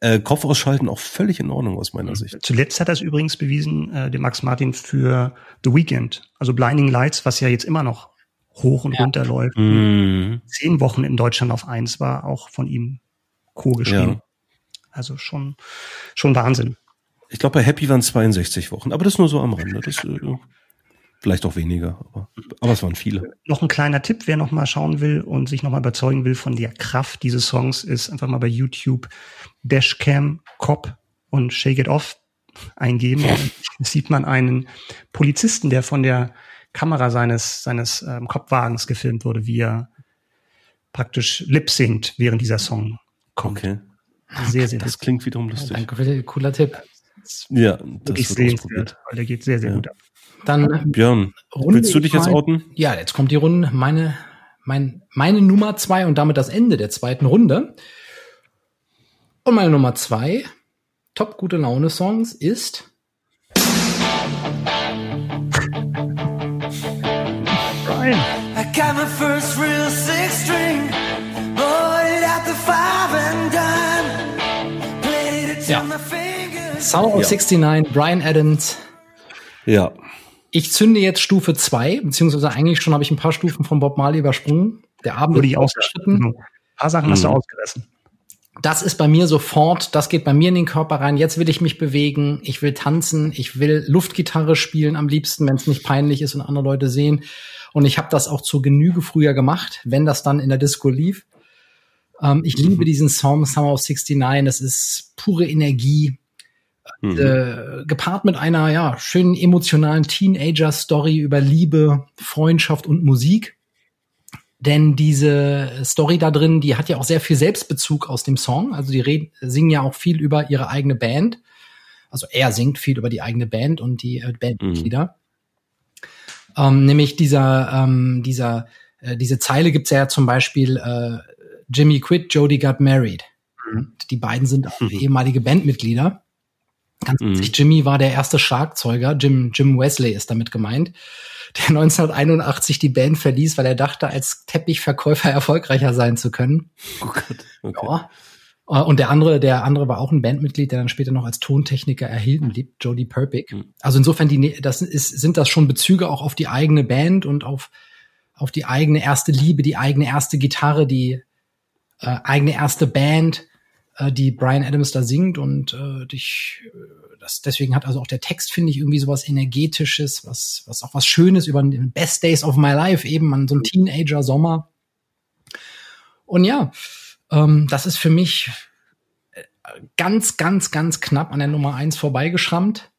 äh, Kopf ausschalten auch völlig in Ordnung aus meiner Sicht. Zuletzt hat er es übrigens bewiesen, äh, der Max Martin für The Weekend. Also Blinding Lights, was ja jetzt immer noch hoch und ja. runter läuft. Mhm. Zehn Wochen in Deutschland auf eins war auch von ihm co-geschrieben. Ja. Also schon, schon Wahnsinn. Ich glaube, bei Happy waren 62 Wochen, aber das nur so am Rande. Das, äh, vielleicht auch weniger, aber, aber es waren viele. Noch ein kleiner Tipp, wer noch mal schauen will und sich noch mal überzeugen will von der Kraft dieses Songs, ist einfach mal bei YouTube Dashcam Cop und Shake It Off eingeben. sieht man einen Polizisten, der von der Kamera seines, seines ähm, Kopfwagens gefilmt wurde, wie er praktisch lip singt, während dieser Song kommt. Okay. Sehr, sehr Das klingt wiederum lustig. danke für den cooler Tipp. Ja, das wird ausprobiert. Weil der geht sehr, sehr ja. gut ab. Dann, Björn, Runde willst du dich jetzt outen? Ja, jetzt kommt die Runde, meine, mein, meine Nummer zwei und damit das Ende der zweiten Runde. Und meine Nummer zwei, top gute Laune Songs, ist Brian. I got my first real six string, bought at the five and dime, played it ja. my fingers. Sound of ja. 69, Brian Adams. Ja. Ich zünde jetzt Stufe 2, beziehungsweise eigentlich schon habe ich ein paar Stufen von Bob Marley übersprungen. Der Abend wurde ich ausgeschnitten. Ein paar Sachen mhm. hast du mhm. ausgelassen. Das ist bei mir sofort, das geht bei mir in den Körper rein. Jetzt will ich mich bewegen, ich will tanzen, ich will Luftgitarre spielen am liebsten, wenn es nicht peinlich ist und andere Leute sehen. Und ich habe das auch zur Genüge früher gemacht, wenn das dann in der Disco lief. Ähm, ich mhm. liebe diesen Song Summer of 69. Das ist pure Energie. Mhm. Äh, gepaart mit einer ja schönen emotionalen Teenager-Story über Liebe, Freundschaft und Musik. Denn diese Story da drin, die hat ja auch sehr viel Selbstbezug aus dem Song. Also die reden, singen ja auch viel über ihre eigene Band. Also er singt viel über die eigene Band und die äh, Bandmitglieder. Mhm. Ähm, nämlich dieser, ähm, dieser, äh, diese Zeile gibt's ja zum Beispiel, äh, Jimmy quit, Jody got married. Mhm. Die beiden sind auch ehemalige Bandmitglieder. Ganz mhm. witzig, Jimmy war der erste Schlagzeuger, Jim, Jim Wesley ist damit gemeint, der 1981 die Band verließ, weil er dachte, als Teppichverkäufer erfolgreicher sein zu können. Oh Gott. Okay. Ja. Äh, und der andere, der andere war auch ein Bandmitglied, der dann später noch als Tontechniker erhielten blieb, Jody Perpick. Mhm. Also insofern, die, das ist, sind das schon Bezüge auch auf die eigene Band und auf, auf die eigene erste Liebe, die eigene erste Gitarre, die äh, eigene erste Band, äh, die Brian Adams da singt und äh, dich, äh, das, deswegen hat also auch der Text, finde ich, irgendwie sowas Energetisches, was, was auch was Schönes über den Best Days of My Life, eben an so einem Teenager-Sommer. Und ja, ähm, das ist für mich äh, ganz, ganz, ganz knapp an der Nummer eins vorbeigeschrammt.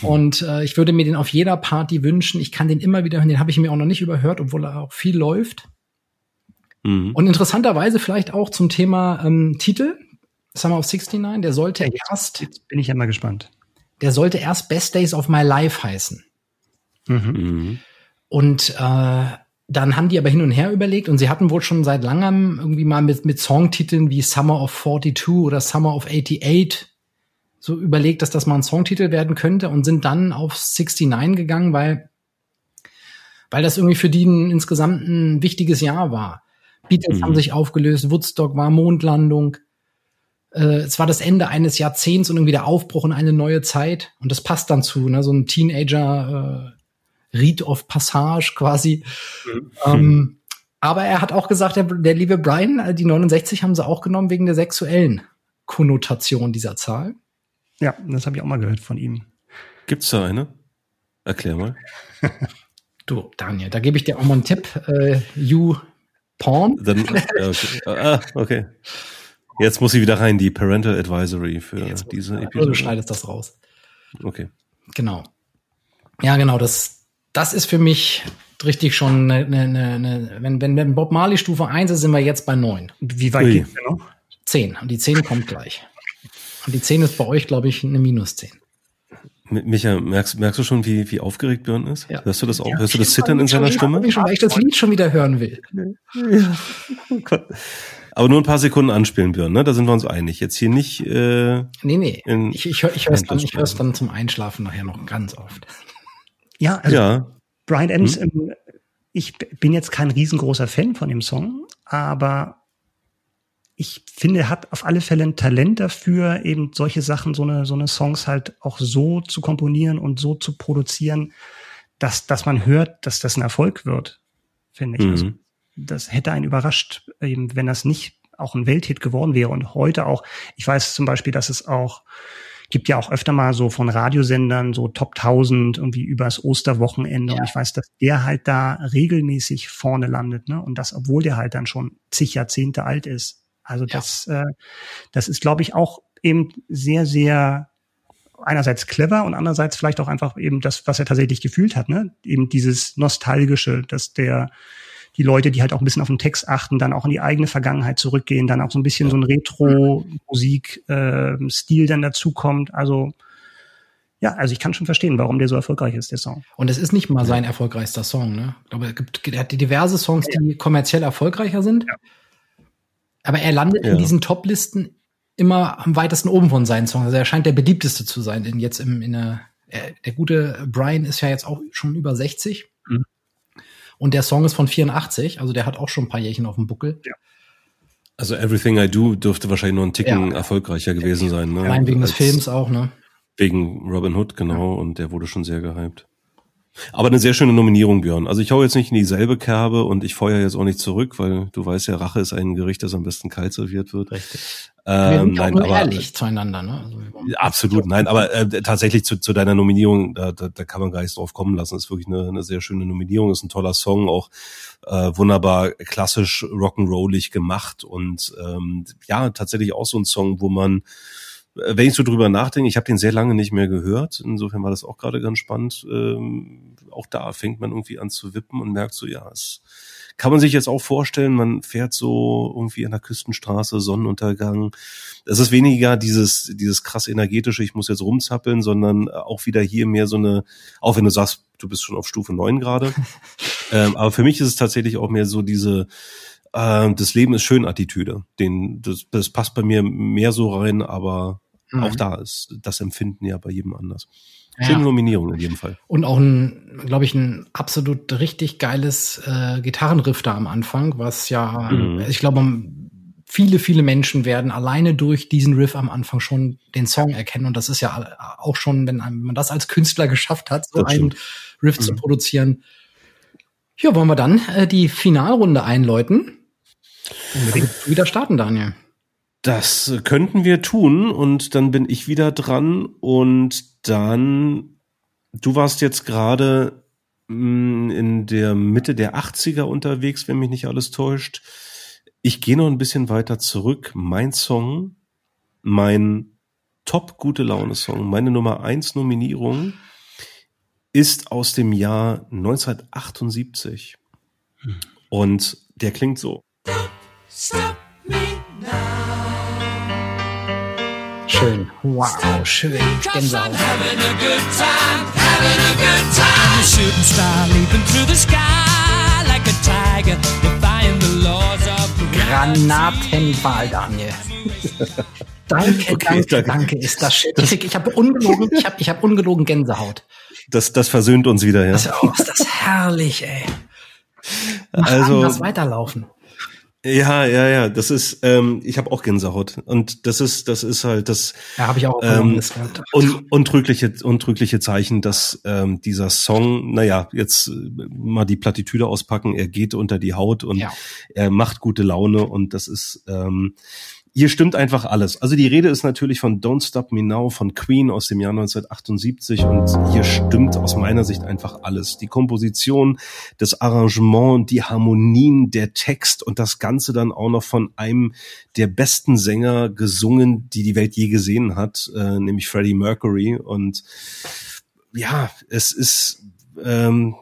Und äh, ich würde mir den auf jeder Party wünschen. Ich kann den immer wieder hören. Den habe ich mir auch noch nicht überhört, obwohl er auch viel läuft. Mhm. Und interessanterweise vielleicht auch zum Thema ähm, Titel. Summer of 69, der sollte jetzt, erst. Jetzt bin ich ja mal gespannt. Der sollte erst Best Days of My Life heißen. Mhm. Und äh, dann haben die aber hin und her überlegt und sie hatten wohl schon seit langem irgendwie mal mit, mit Songtiteln wie Summer of 42 oder Summer of 88 so überlegt, dass das mal ein Songtitel werden könnte und sind dann auf 69 gegangen, weil, weil das irgendwie für die ein, insgesamt ein wichtiges Jahr war. Beatles mhm. haben sich aufgelöst, Woodstock war Mondlandung. Äh, es war das Ende eines Jahrzehnts und irgendwie der Aufbruch in eine neue Zeit. Und das passt dann zu, ne? so ein Teenager, äh, Rite of Passage quasi. Mhm. Ähm, aber er hat auch gesagt, der, der liebe Brian, äh, die 69 haben sie auch genommen wegen der sexuellen Konnotation dieser Zahl. Ja, das habe ich auch mal gehört von ihm. Gibt's da eine? Erklär mal. du, Daniel, da gebe ich dir auch mal einen Tipp. Äh, you Porn. Dann, okay. Ah, okay. Jetzt muss sie wieder rein, die Parental Advisory für Jetzt diese Episode. Du schneidest das raus. Okay. Genau. Ja, genau, das, das ist für mich richtig schon eine, eine, eine wenn, wenn, wenn Bob Marley Stufe 1 ist, sind wir jetzt bei 9. Wie weit geht der noch? 10. Und die 10 kommt gleich. Und die 10 ist bei euch, glaube ich, eine Minus 10. Micha, merkst, merkst du schon, wie, wie aufgeregt Björn ist? Ja. Hörst du das auch? Ja, Hörst du das Zittern in seiner Stimme? Ich schon, weil ich das Lied schon wieder hören will. Ja. Oh Aber nur ein paar Sekunden anspielen, Björn, ne? Da sind wir uns einig. Jetzt hier nicht. Äh, nee, nee. Ich, ich, ich höre es dann, ich hör's dann zum Einschlafen nachher noch ganz oft. Ja, also ja. Brian Adams, hm? ich bin jetzt kein riesengroßer Fan von dem Song, aber ich finde, er hat auf alle Fälle ein Talent dafür, eben solche Sachen, so eine, so eine Songs halt auch so zu komponieren und so zu produzieren, dass, dass man hört, dass das ein Erfolg wird, finde ich. Also, mhm. Also, das hätte einen überrascht, eben, wenn das nicht auch ein Welthit geworden wäre und heute auch. Ich weiß zum Beispiel, dass es auch gibt ja auch öfter mal so von Radiosendern so Top 1000 irgendwie übers Osterwochenende. Ja. Und ich weiß, dass der halt da regelmäßig vorne landet, ne? Und das, obwohl der halt dann schon zig Jahrzehnte alt ist. Also das, ja. äh, das ist, glaube ich, auch eben sehr, sehr einerseits clever und andererseits vielleicht auch einfach eben das, was er tatsächlich gefühlt hat, ne? Eben dieses nostalgische, dass der die Leute, die halt auch ein bisschen auf den Text achten, dann auch in die eigene Vergangenheit zurückgehen, dann auch so ein bisschen so ein Retro-Musik-Stil äh, dann dazukommt. Also ja, also ich kann schon verstehen, warum der so erfolgreich ist, der Song. Und es ist nicht mal sein erfolgreichster Song, ne? Ich glaube, es gibt, er hat diverse Songs, die kommerziell erfolgreicher sind. Ja. Aber er landet ja. in diesen Top-Listen immer am weitesten oben von seinen Songs. Also er scheint der beliebteste zu sein, denn jetzt im, in der, der gute Brian ist ja jetzt auch schon über 60. Mhm. Und der Song ist von 84, also der hat auch schon ein paar Jährchen auf dem Buckel. Ja. Also Everything I Do dürfte wahrscheinlich nur ein Ticken ja. erfolgreicher gewesen sein. Ne? Allein wegen Als, des Films auch, ne? Wegen Robin Hood, genau, ja. und der wurde schon sehr gehypt. Aber eine sehr schöne Nominierung, Björn. Also ich hau jetzt nicht in dieselbe Kerbe und ich feuer jetzt auch nicht zurück, weil du weißt ja, Rache ist ein Gericht, das am besten kalt serviert wird. Richtig. Ähm, wir sind nein, aber, ehrlich zueinander, ne? Also absolut, nein, aber äh, tatsächlich zu, zu deiner Nominierung, da, da, da kann man gar nicht drauf kommen lassen. Das ist wirklich eine, eine sehr schöne Nominierung, ist ein toller Song, auch äh, wunderbar klassisch rock'n'rollig gemacht und ähm, ja, tatsächlich auch so ein Song, wo man wenn ich so drüber nachdenke, ich habe den sehr lange nicht mehr gehört. Insofern war das auch gerade ganz spannend. Ähm, auch da fängt man irgendwie an zu wippen und merkt so, ja, es kann man sich jetzt auch vorstellen, man fährt so irgendwie an der Küstenstraße, Sonnenuntergang. Es ist weniger dieses, dieses krass energetische, ich muss jetzt rumzappeln, sondern auch wieder hier mehr so eine, auch wenn du sagst, du bist schon auf Stufe 9 gerade. ähm, aber für mich ist es tatsächlich auch mehr so diese, äh, das Leben ist schön Attitüde. Den, das, das passt bei mir mehr so rein, aber mhm. auch da ist das Empfinden ja bei jedem anders. Schöne ja. Nominierung in jedem Fall. Und auch ein, glaube ich, ein absolut richtig geiles äh, Gitarrenriff da am Anfang, was ja, mhm. ich glaube, viele, viele Menschen werden alleine durch diesen Riff am Anfang schon den Song erkennen. Und das ist ja auch schon, wenn, man das als Künstler geschafft hat, so einen Riff mhm. zu produzieren. Ja, wollen wir dann äh, die Finalrunde einläuten? Unbedingt wieder starten, Daniel. Das könnten wir tun und dann bin ich wieder dran und dann, du warst jetzt gerade mm, in der Mitte der 80er unterwegs, wenn mich nicht alles täuscht. Ich gehe noch ein bisschen weiter zurück. Mein Song, mein Top gute Laune Song, meine Nummer eins Nominierung ist aus dem Jahr 1978. Hm. Und der klingt so. Stop me Schön. Wow, schön. Gänsehaut. Granatenball, Daniel. danke, okay, danke, danke, danke, ist das shit. Ich, ich habe ungelogen, ich habe ich hab ungelogen Gänsehaut. Das, das versöhnt uns wieder, ja. Das, oh, ist das herrlich, ey. Mach also, das weiterlaufen. Ja, ja, ja, das ist, ähm, ich habe auch Gänsehaut und das ist, das ist halt das ja, hab ich auch ähm, un, untrügliche, untrügliche Zeichen, dass ähm, dieser Song, naja, jetzt äh, mal die Plattitüde auspacken, er geht unter die Haut und ja. er macht gute Laune und das ist ähm, hier stimmt einfach alles. Also die Rede ist natürlich von Don't Stop Me Now von Queen aus dem Jahr 1978 und hier stimmt aus meiner Sicht einfach alles. Die Komposition, das Arrangement, die Harmonien, der Text und das Ganze dann auch noch von einem der besten Sänger gesungen, die die Welt je gesehen hat, äh, nämlich Freddie Mercury. Und ja, es ist ähm,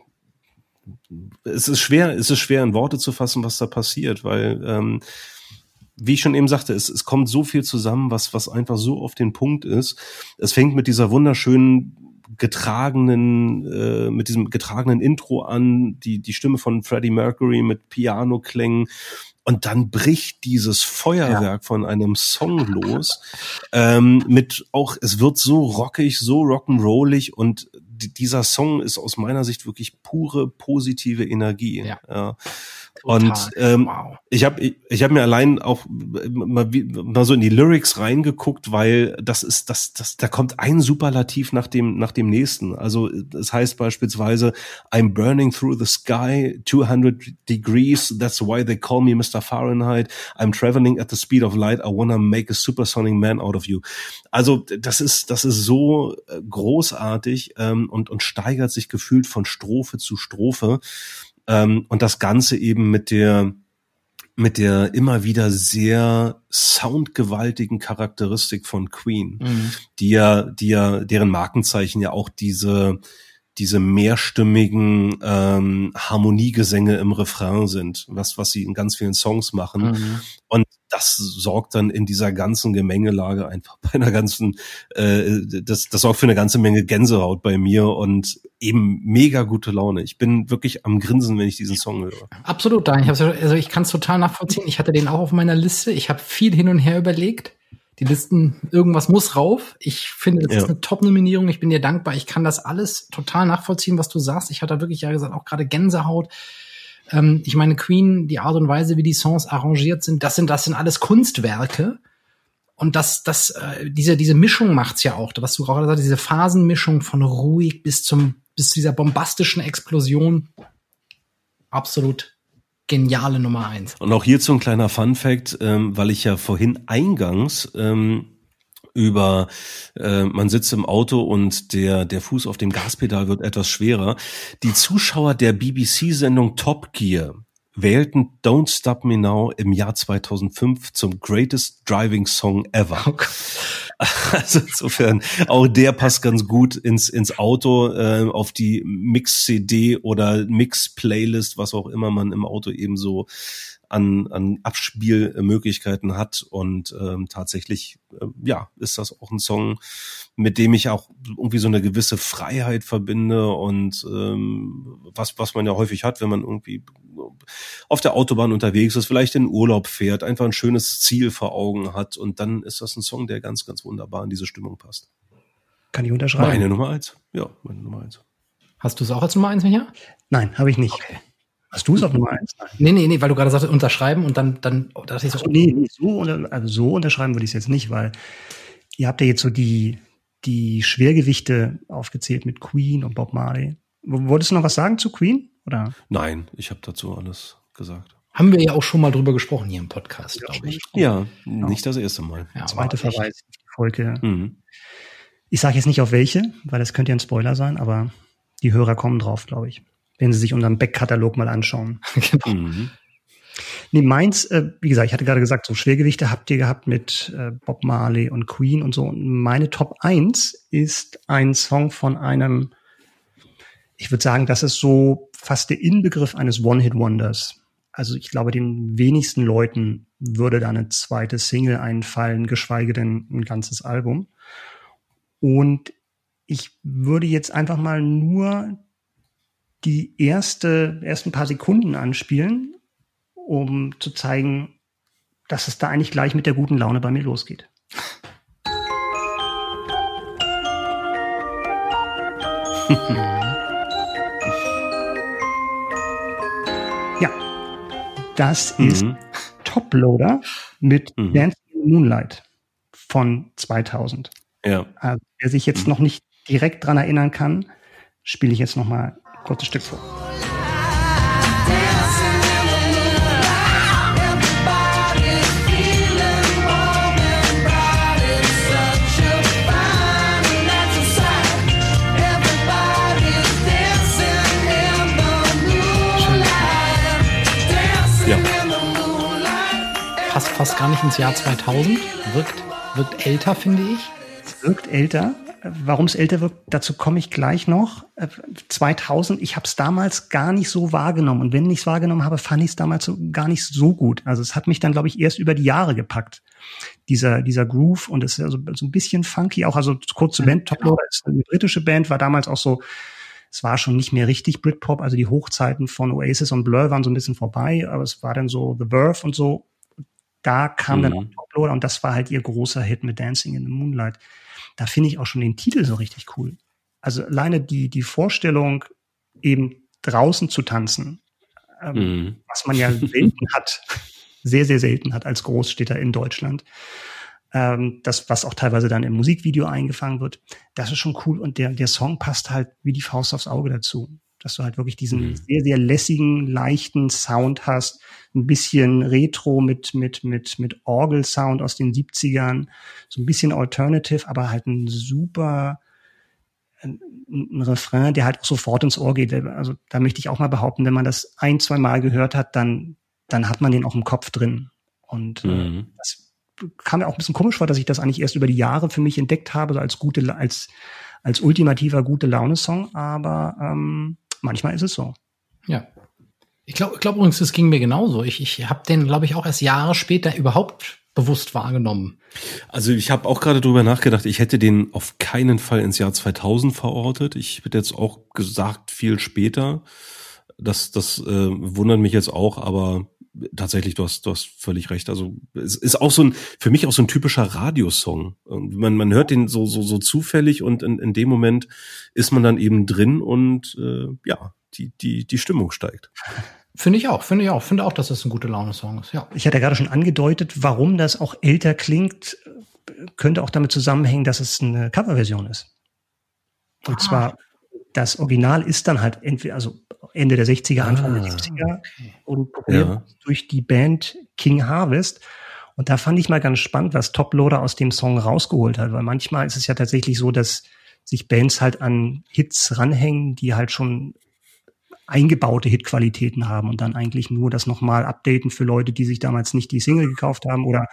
es ist schwer, es ist schwer in Worte zu fassen, was da passiert, weil ähm, wie ich schon eben sagte, es, es kommt so viel zusammen, was, was einfach so auf den Punkt ist. Es fängt mit dieser wunderschönen getragenen, äh, mit diesem getragenen Intro an, die, die Stimme von Freddie Mercury mit Piano-Klängen. Und dann bricht dieses Feuerwerk ja. von einem Song los. Ähm, mit auch, es wird so rockig, so rock'n'rollig und dieser Song ist aus meiner Sicht wirklich pure positive Energie. Ja. ja. Und ähm, wow. ich habe ich, ich hab mir allein auch mal, mal so in die Lyrics reingeguckt, weil das ist das das da kommt ein Superlativ nach dem nach dem nächsten. Also es das heißt beispielsweise I'm burning through the sky 200 degrees that's why they call me Mr. Fahrenheit. I'm traveling at the speed of light. I wanna make a supersonic man out of you. Also das ist das ist so äh, großartig ähm, und und steigert sich gefühlt von Strophe zu Strophe. Ähm, und das Ganze eben mit der mit der immer wieder sehr soundgewaltigen Charakteristik von Queen, mhm. die ja, die ja, deren Markenzeichen ja auch diese diese mehrstimmigen ähm, Harmoniegesänge im Refrain sind, was was sie in ganz vielen Songs machen. Mhm. Und das sorgt dann in dieser ganzen Gemengelage einfach bei einer ganzen, äh, das, das sorgt für eine ganze Menge Gänsehaut bei mir und eben mega gute Laune. Ich bin wirklich am Grinsen, wenn ich diesen Song höre. Absolut, Daniel. Ich, also ich kann es total nachvollziehen. Ich hatte den auch auf meiner Liste. Ich habe viel hin und her überlegt. Die Listen, irgendwas muss rauf. Ich finde, das ja. ist eine Top-Nominierung. Ich bin dir dankbar. Ich kann das alles total nachvollziehen, was du sagst. Ich hatte wirklich ja gesagt, auch gerade Gänsehaut. Ähm, ich meine, Queen, die Art und Weise, wie die Songs arrangiert sind, das sind, das sind alles Kunstwerke. Und das, das, äh, diese, diese Mischung macht's ja auch, was du gerade sagst, diese Phasenmischung von ruhig bis zum, bis zu dieser bombastischen Explosion. Absolut geniale Nummer eins. Und auch hierzu ein kleiner Fun Fact, ähm, weil ich ja vorhin eingangs ähm, über äh, man sitzt im Auto und der der Fuß auf dem Gaspedal wird etwas schwerer. Die Zuschauer der BBC-Sendung Top Gear wählten Don't Stop Me Now im Jahr 2005 zum Greatest Driving Song Ever. Oh also insofern, auch der passt ganz gut ins, ins Auto, äh, auf die Mix-CD oder Mix-Playlist, was auch immer man im Auto eben so an, an Abspielmöglichkeiten hat. Und ähm, tatsächlich, äh, ja, ist das auch ein Song, mit dem ich auch irgendwie so eine gewisse Freiheit verbinde und ähm, was, was man ja häufig hat, wenn man irgendwie auf der Autobahn unterwegs ist, vielleicht in Urlaub fährt, einfach ein schönes Ziel vor Augen hat und dann ist das ein Song, der ganz, ganz wunderbar in diese Stimmung passt. Kann ich unterschreiben. Meine Nummer eins. Ja, meine Nummer eins. Hast du es auch als Nummer eins, Micha? Nein, habe ich nicht. Okay. Hast du es auf Nummer eins? Nein. Nee, nee, nee, weil du gerade sagst, unterschreiben und dann, dann, oh, da dachte ich so, Also, nee, nee, so, unter, also so unterschreiben würde ich es jetzt nicht, weil ihr habt ja jetzt so die, die Schwergewichte aufgezählt mit Queen und Bob Marley. Wolltest du noch was sagen zu Queen? Oder? Nein, ich habe dazu alles gesagt. haben wir ja auch schon mal drüber gesprochen hier im Podcast, glaube ich. Ja, nicht das erste Mal. Ja, Zweite Verweis auf die Folge. Mhm. Ich sage jetzt nicht auf welche, weil das könnte ja ein Spoiler sein, aber die Hörer kommen drauf, glaube ich. Wenn sie sich unseren Backkatalog mal anschauen. genau. Mhm. Nee, meins, äh, wie gesagt, ich hatte gerade gesagt, so Schwergewichte habt ihr gehabt mit äh, Bob Marley und Queen und so. Und meine Top 1 ist ein Song von einem, ich würde sagen, das ist so fast der Inbegriff eines One-Hit-Wonders. Also ich glaube, den wenigsten Leuten würde da eine zweite Single einfallen, geschweige denn ein ganzes Album. Und ich würde jetzt einfach mal nur die erste, ersten paar Sekunden anspielen um zu zeigen, dass es da eigentlich gleich mit der guten Laune bei mir losgeht. ja, das ist Mhm. Toploader mit Mhm. Dancing Moonlight von 2000. Ja. Also, wer sich jetzt noch nicht direkt dran erinnern kann, spiele ich jetzt noch mal ein kurzes Stück vor. Ja. Passt fast gar nicht ins Jahr 2000. Wirkt, wirkt älter, finde ich. Es wirkt älter. Warum es älter wirkt, dazu komme ich gleich noch. Äh, 2000, ich habe es damals gar nicht so wahrgenommen. Und wenn ich es wahrgenommen habe, fand ich es damals so, gar nicht so gut. Also es hat mich dann, glaube ich, erst über die Jahre gepackt. Dieser, dieser Groove und es ist also so ein bisschen funky auch. Also kurz zur Band, Top Loader ist eine britische Band, war damals auch so, es war schon nicht mehr richtig Britpop. Also die Hochzeiten von Oasis und Blur waren so ein bisschen vorbei, aber es war dann so The Verve und so. Da kam dann Mhm. auch Top Loader und das war halt ihr großer Hit mit Dancing in the Moonlight. Da finde ich auch schon den Titel so richtig cool. Also alleine die, die Vorstellung, eben draußen zu tanzen, ähm, Mhm. was man ja selten hat, sehr, sehr selten hat als Großstädter in Deutschland. Ähm, das, was auch teilweise dann im Musikvideo eingefangen wird, das ist schon cool. Und der, der Song passt halt wie die Faust aufs Auge dazu. Dass du halt wirklich diesen Mhm. sehr, sehr lässigen, leichten Sound hast. Ein bisschen Retro mit, mit, mit, mit Orgelsound aus den 70ern. So ein bisschen Alternative, aber halt ein super, ein, ein Refrain, der halt auch sofort ins Ohr geht. Also da möchte ich auch mal behaupten, wenn man das ein, zwei Mal gehört hat, dann, dann hat man den auch im Kopf drin. Und äh, Mhm. das kam mir auch ein bisschen komisch vor, dass ich das eigentlich erst über die Jahre für mich entdeckt habe, so als gute, als, als ultimativer gute Laune-Song, aber ähm, manchmal ist es so. Ja. Ich glaube glaub übrigens, es ging mir genauso. Ich, ich habe den, glaube ich, auch erst Jahre später überhaupt bewusst wahrgenommen. Also ich habe auch gerade drüber nachgedacht, ich hätte den auf keinen Fall ins Jahr 2000 verortet. Ich hätte jetzt auch gesagt, viel später. Das, das äh, wundert mich jetzt auch, aber tatsächlich, du hast, du hast völlig recht. Also es ist auch so ein, für mich auch so ein typischer Radiosong. Man, man hört den so, so, so zufällig und in, in dem Moment ist man dann eben drin und äh, ja, die, die, die Stimmung steigt. Finde ich auch, finde ich auch. Finde auch, dass das ein gute Laune-Song ist, ja. Ich hatte gerade schon angedeutet, warum das auch älter klingt, könnte auch damit zusammenhängen, dass es eine Coverversion ist. Und Ah. zwar, das Original ist dann halt entweder, also Ende der 60er, Anfang der Ah, 70er und populiert Ja. durch die Band King Harvest. Und da fand ich mal ganz spannend, was Top Loader aus dem Song rausgeholt hat, weil manchmal ist es ja tatsächlich so, dass sich Bands halt an Hits ranhängen, die halt schon eingebaute Hitqualitäten haben und dann eigentlich nur das nochmal updaten für Leute, die sich damals nicht die Single gekauft haben oder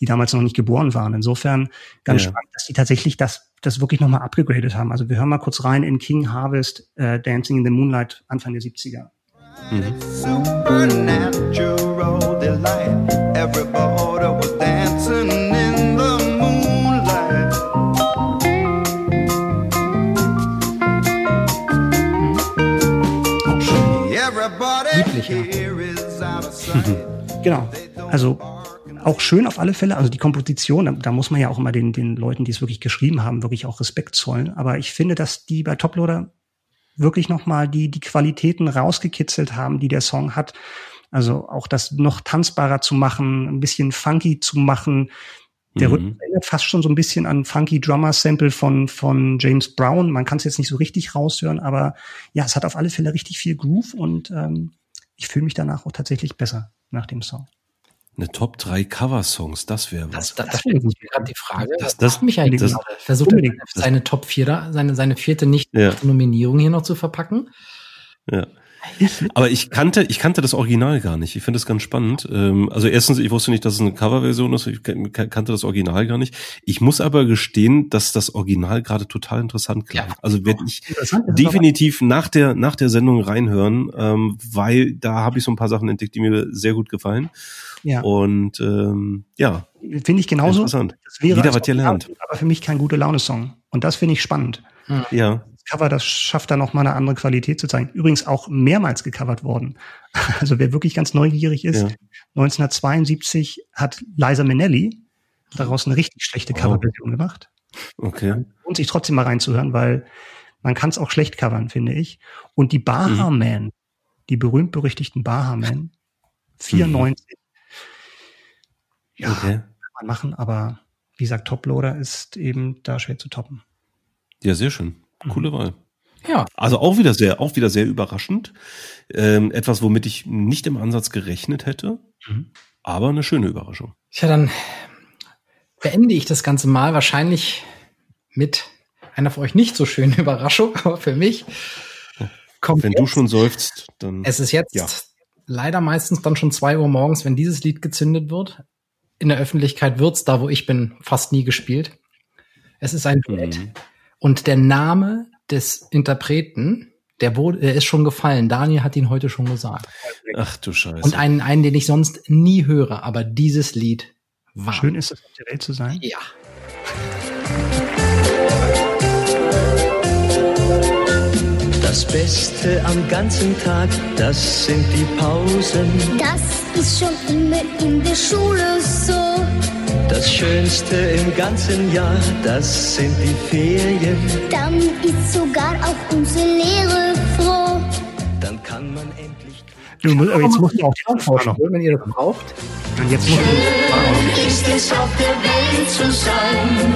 die damals noch nicht geboren waren. Insofern ganz Ja. spannend, dass die tatsächlich das, das wirklich nochmal abgegradet haben. Also wir hören mal kurz rein in King Harvest, äh, Dancing in the Moonlight, Anfang der 70er. Supernatural delight. Everybody was dancing in the moonlight. Auch schön. Everybody here is Genau. Also auch schön auf alle Fälle. Also die Komposition, da, da muss man ja auch immer den, den Leuten, die es wirklich geschrieben haben, wirklich auch Respekt zollen. Aber ich finde, dass die bei Toploader wirklich nochmal die, die Qualitäten rausgekitzelt haben, die der Song hat. Also auch das noch tanzbarer zu machen, ein bisschen funky zu machen. Der Mhm. Rhythmus erinnert fast schon so ein bisschen an Funky Drummer Sample von, von James Brown. Man kann es jetzt nicht so richtig raushören, aber ja, es hat auf alle Fälle richtig viel Groove und ähm, ich fühle mich danach auch tatsächlich besser nach dem Song. Eine Top 3 Cover-Songs, das wäre was. Das, das, das stellt sich mir gerade die Frage. Das- Das, das- mich eigentlich das- gerade. Versucht er seine, Top 4 da, seine, seine vierte Ja. Nicht-Nominierung hier noch zu verpacken. Ja. Aber ich kannte, ich kannte das Original gar nicht. Ich finde das ganz spannend. Ähm, also erstens, ich wusste nicht, dass es eine Coverversion ist. Ich kan- kan- kannte das Original gar nicht. Ich muss aber gestehen, dass das Original gerade total interessant klang. Ja. Also werde ich definitiv nach der nach der Sendung reinhören, ähm, weil da habe ich so ein paar Sachen entdeckt, die mir sehr gut gefallen. Ja, Und ähm, ja, finde ich genauso. interessant. Das wäre Wieder als was gelernt. Original, Aber für mich kein gute Laune-Song. Und das finde ich spannend. Ja. Das Cover, das schafft da noch mal eine andere Qualität zu zeigen. Übrigens auch mehrmals gecovert worden. Also wer wirklich ganz neugierig ist, Ja. 1972 hat Liza Minnelli daraus eine richtig schlechte Oh. Coverversion gemacht. Okay. Lohnt sich trotzdem mal reinzuhören, weil man kann es auch schlecht covern, finde ich. Und die Baha Mhm. Man, die berühmt-berüchtigten Baha Man, 94, ja, Okay. kann man machen, aber wie gesagt, Toploader ist eben da schwer zu toppen. Ja, sehr schön. Coole Wahl. Ja, Also auch wieder sehr, auch wieder sehr überraschend. Ähm, etwas, womit ich nicht im Ansatz gerechnet hätte, Mhm. aber eine schöne Überraschung. Tja, dann beende ich das Ganze mal wahrscheinlich mit einer für euch nicht so schönen Überraschung, aber für mich kommt Wenn jetzt, du schon seufzt, dann es ist jetzt Ja. leider meistens dann schon zwei Uhr morgens, wenn dieses Lied gezündet wird. In der Öffentlichkeit wird's da, wo ich bin, fast nie gespielt. Es ist ein Duett. Mhm. Und der Name des Interpreten, der, wurde, der ist schon gefallen. Daniel hat ihn heute schon gesagt. Ach du Scheiße. Und einen, einen, den ich sonst nie höre, aber dieses Lied war. Schön ist es, auf der Welt zu sein. Ja. Das Beste am ganzen Tag, das sind die Pausen. Das ist schon immer in der Schule so. Das Schönste im ganzen Jahr, das sind die Ferien. Dann ist sogar auch unsere Lehre froh. Dann kann man endlich. Du, mu- aber jetzt musst du auch. Vorstellen, wenn ihr das braucht. Und jetzt musst du, ist es auf der Welt zu sein,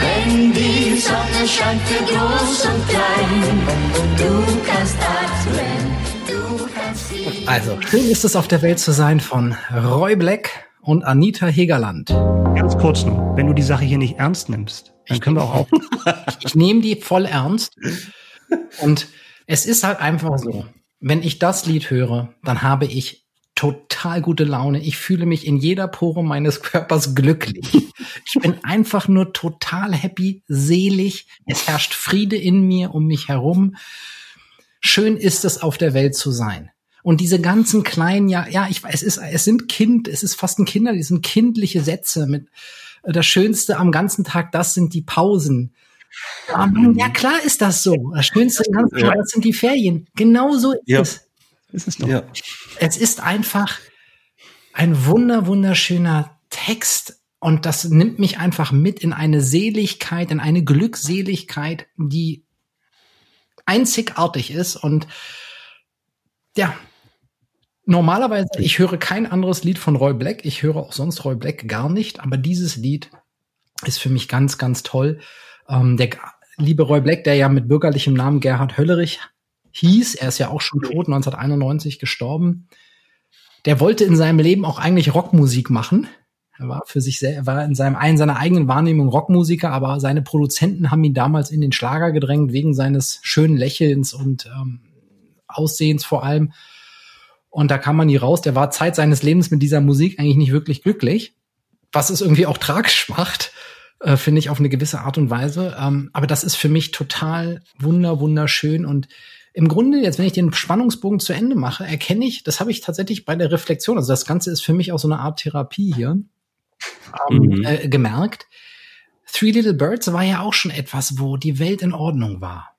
wenn die Sonne scheint für groß und klein. Du kannst atmen, du kannst singen. Also, schön ist es auf der Welt zu sein von Roy Black und Anita Hegerland. ganz kurz nur, wenn du die Sache hier nicht ernst nimmst, dann können wir auch auf. Ich nehme die voll ernst. Und es ist halt einfach so, wenn ich das Lied höre, dann habe ich total gute Laune. Ich fühle mich in jeder Pore meines Körpers glücklich. Ich bin einfach nur total happy, selig. Es herrscht Friede in mir, um mich herum. Schön ist es, auf der Welt zu sein. Und diese ganzen kleinen, ja, ja, ich weiß, es ist, es sind Kind, es ist fast ein Kinder, die sind kindliche Sätze mit, äh, das Schönste am ganzen Tag, das sind die Pausen. Ja, ja, klar ist das so. Das Schönste am ganzen. Tag, das sind die Ferien. Genau so ist Ja. es. Ist es doch. ja. Es ist einfach ein wunder, wunderschöner Text und das nimmt mich einfach mit in eine Seligkeit, in eine Glückseligkeit, die einzigartig ist und ja, normalerweise, ich höre kein anderes Lied von Roy Black, ich höre auch sonst Roy Black gar nicht, aber dieses Lied ist für mich ganz, ganz toll. Ähm, der liebe Roy Black, der ja mit bürgerlichem Namen Gerhard Höllerich hieß, er ist ja auch schon tot, 1991 gestorben. Der wollte in seinem Leben auch eigentlich Rockmusik machen. Er war für sich sehr, er war in seinem, in seiner eigenen Wahrnehmung Rockmusiker, aber seine Produzenten haben ihn damals in den Schlager gedrängt wegen seines schönen Lächelns und ähm, Aussehens vor allem. Und da kam man nie raus. Der war Zeit seines Lebens mit dieser Musik eigentlich nicht wirklich glücklich, was es irgendwie auch tragisch macht, äh, finde ich auf eine gewisse Art und Weise. Ähm, aber das ist für mich total wunder, wunderschön und im Grunde, jetzt wenn ich den Spannungsbogen zu Ende mache, erkenne ich, das habe ich tatsächlich bei der Reflexion, also das Ganze ist für mich auch so eine Art Therapie hier, ähm, Mhm. äh, gemerkt. Three Little Birds war ja auch schon etwas, wo die Welt in Ordnung war.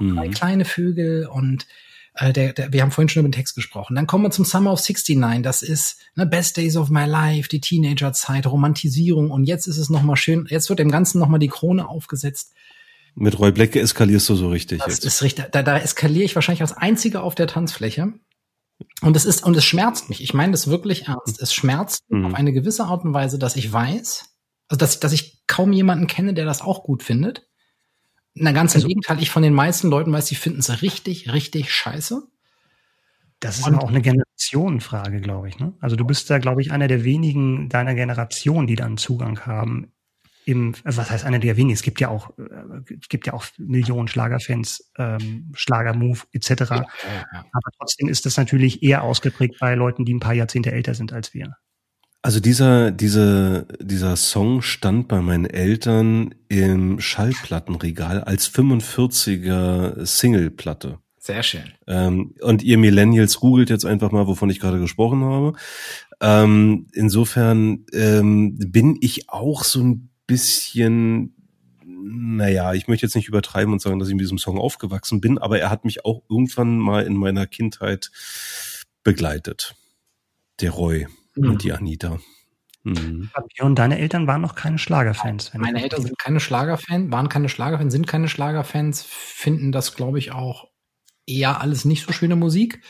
Drei Mhm. kleine Vögel und Äh, der, der, wir haben vorhin schon über den Text gesprochen. Dann kommen wir zum Summer of 69. Das ist ne, Best Days of My Life, die Teenagerzeit, Romantisierung. Und jetzt ist es noch mal schön. Jetzt wird dem Ganzen noch mal die Krone aufgesetzt. Mit Roy Black eskalierst du so richtig Das jetzt. ist richtig. Da, da eskaliere ich wahrscheinlich als einziger auf der Tanzfläche. Und es ist und es schmerzt mich. Ich meine das wirklich ernst. Es schmerzt Mhm. auf eine gewisse Art und Weise, dass ich weiß, also dass, dass ich kaum jemanden kenne, der das auch gut findet. Na ganz im Gegenteil, ich von den meisten Leuten weiß, sie finden es richtig, richtig scheiße. Das ist Und- aber auch eine Generationenfrage, glaube ich. Ne? Also du bist da, glaube ich, einer der wenigen deiner Generation, die da einen Zugang haben. Im, also was heißt einer der wenigen? Es gibt ja auch, äh, es gibt ja auch Millionen Schlagerfans, ähm, Schlagermove etc. Aber trotzdem ist das natürlich eher ausgeprägt bei Leuten, die ein paar Jahrzehnte älter sind als wir. Also dieser, diese, dieser Song stand bei meinen Eltern im Schallplattenregal als 45er Singleplatte. Sehr schön. Ähm, und ihr Millennials googelt jetzt einfach mal, wovon ich gerade gesprochen habe. Ähm, insofern ähm, bin ich auch so ein bisschen, naja, ich möchte jetzt nicht übertreiben und sagen, dass ich mit diesem Song aufgewachsen bin, aber er hat mich auch irgendwann mal in meiner Kindheit begleitet. Der Roy Mhm. und die Anita. Mhm. Björn, deine Eltern waren noch keine Schlagerfans. wenn Meine Eltern sind keine Schlagerfans, waren keine Schlagerfans, sind keine Schlagerfans, finden das, glaube ich, auch eher alles nicht so schöne Musik.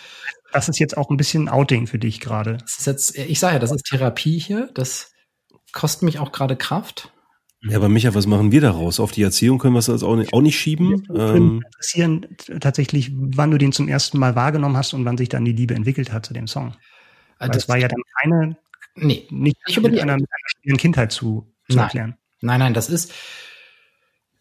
Das ist jetzt auch ein bisschen Outing für dich gerade. Ich sage ja, das ist Therapie hier. Das kostet mich auch gerade Kraft. Ja, aber Micha, was machen wir daraus? Auf die Erziehung können wir es also auch nicht, auch nicht schieben. Ähm, interessieren tatsächlich, wann du den zum ersten Mal wahrgenommen hast und wann sich dann die Liebe entwickelt hat zu dem Song. Weil das war ja dann keine, nee, nicht, Nicht über mit die- einer, mit einer Kindheit zu, zu Nein. erklären. nein, nein, das ist.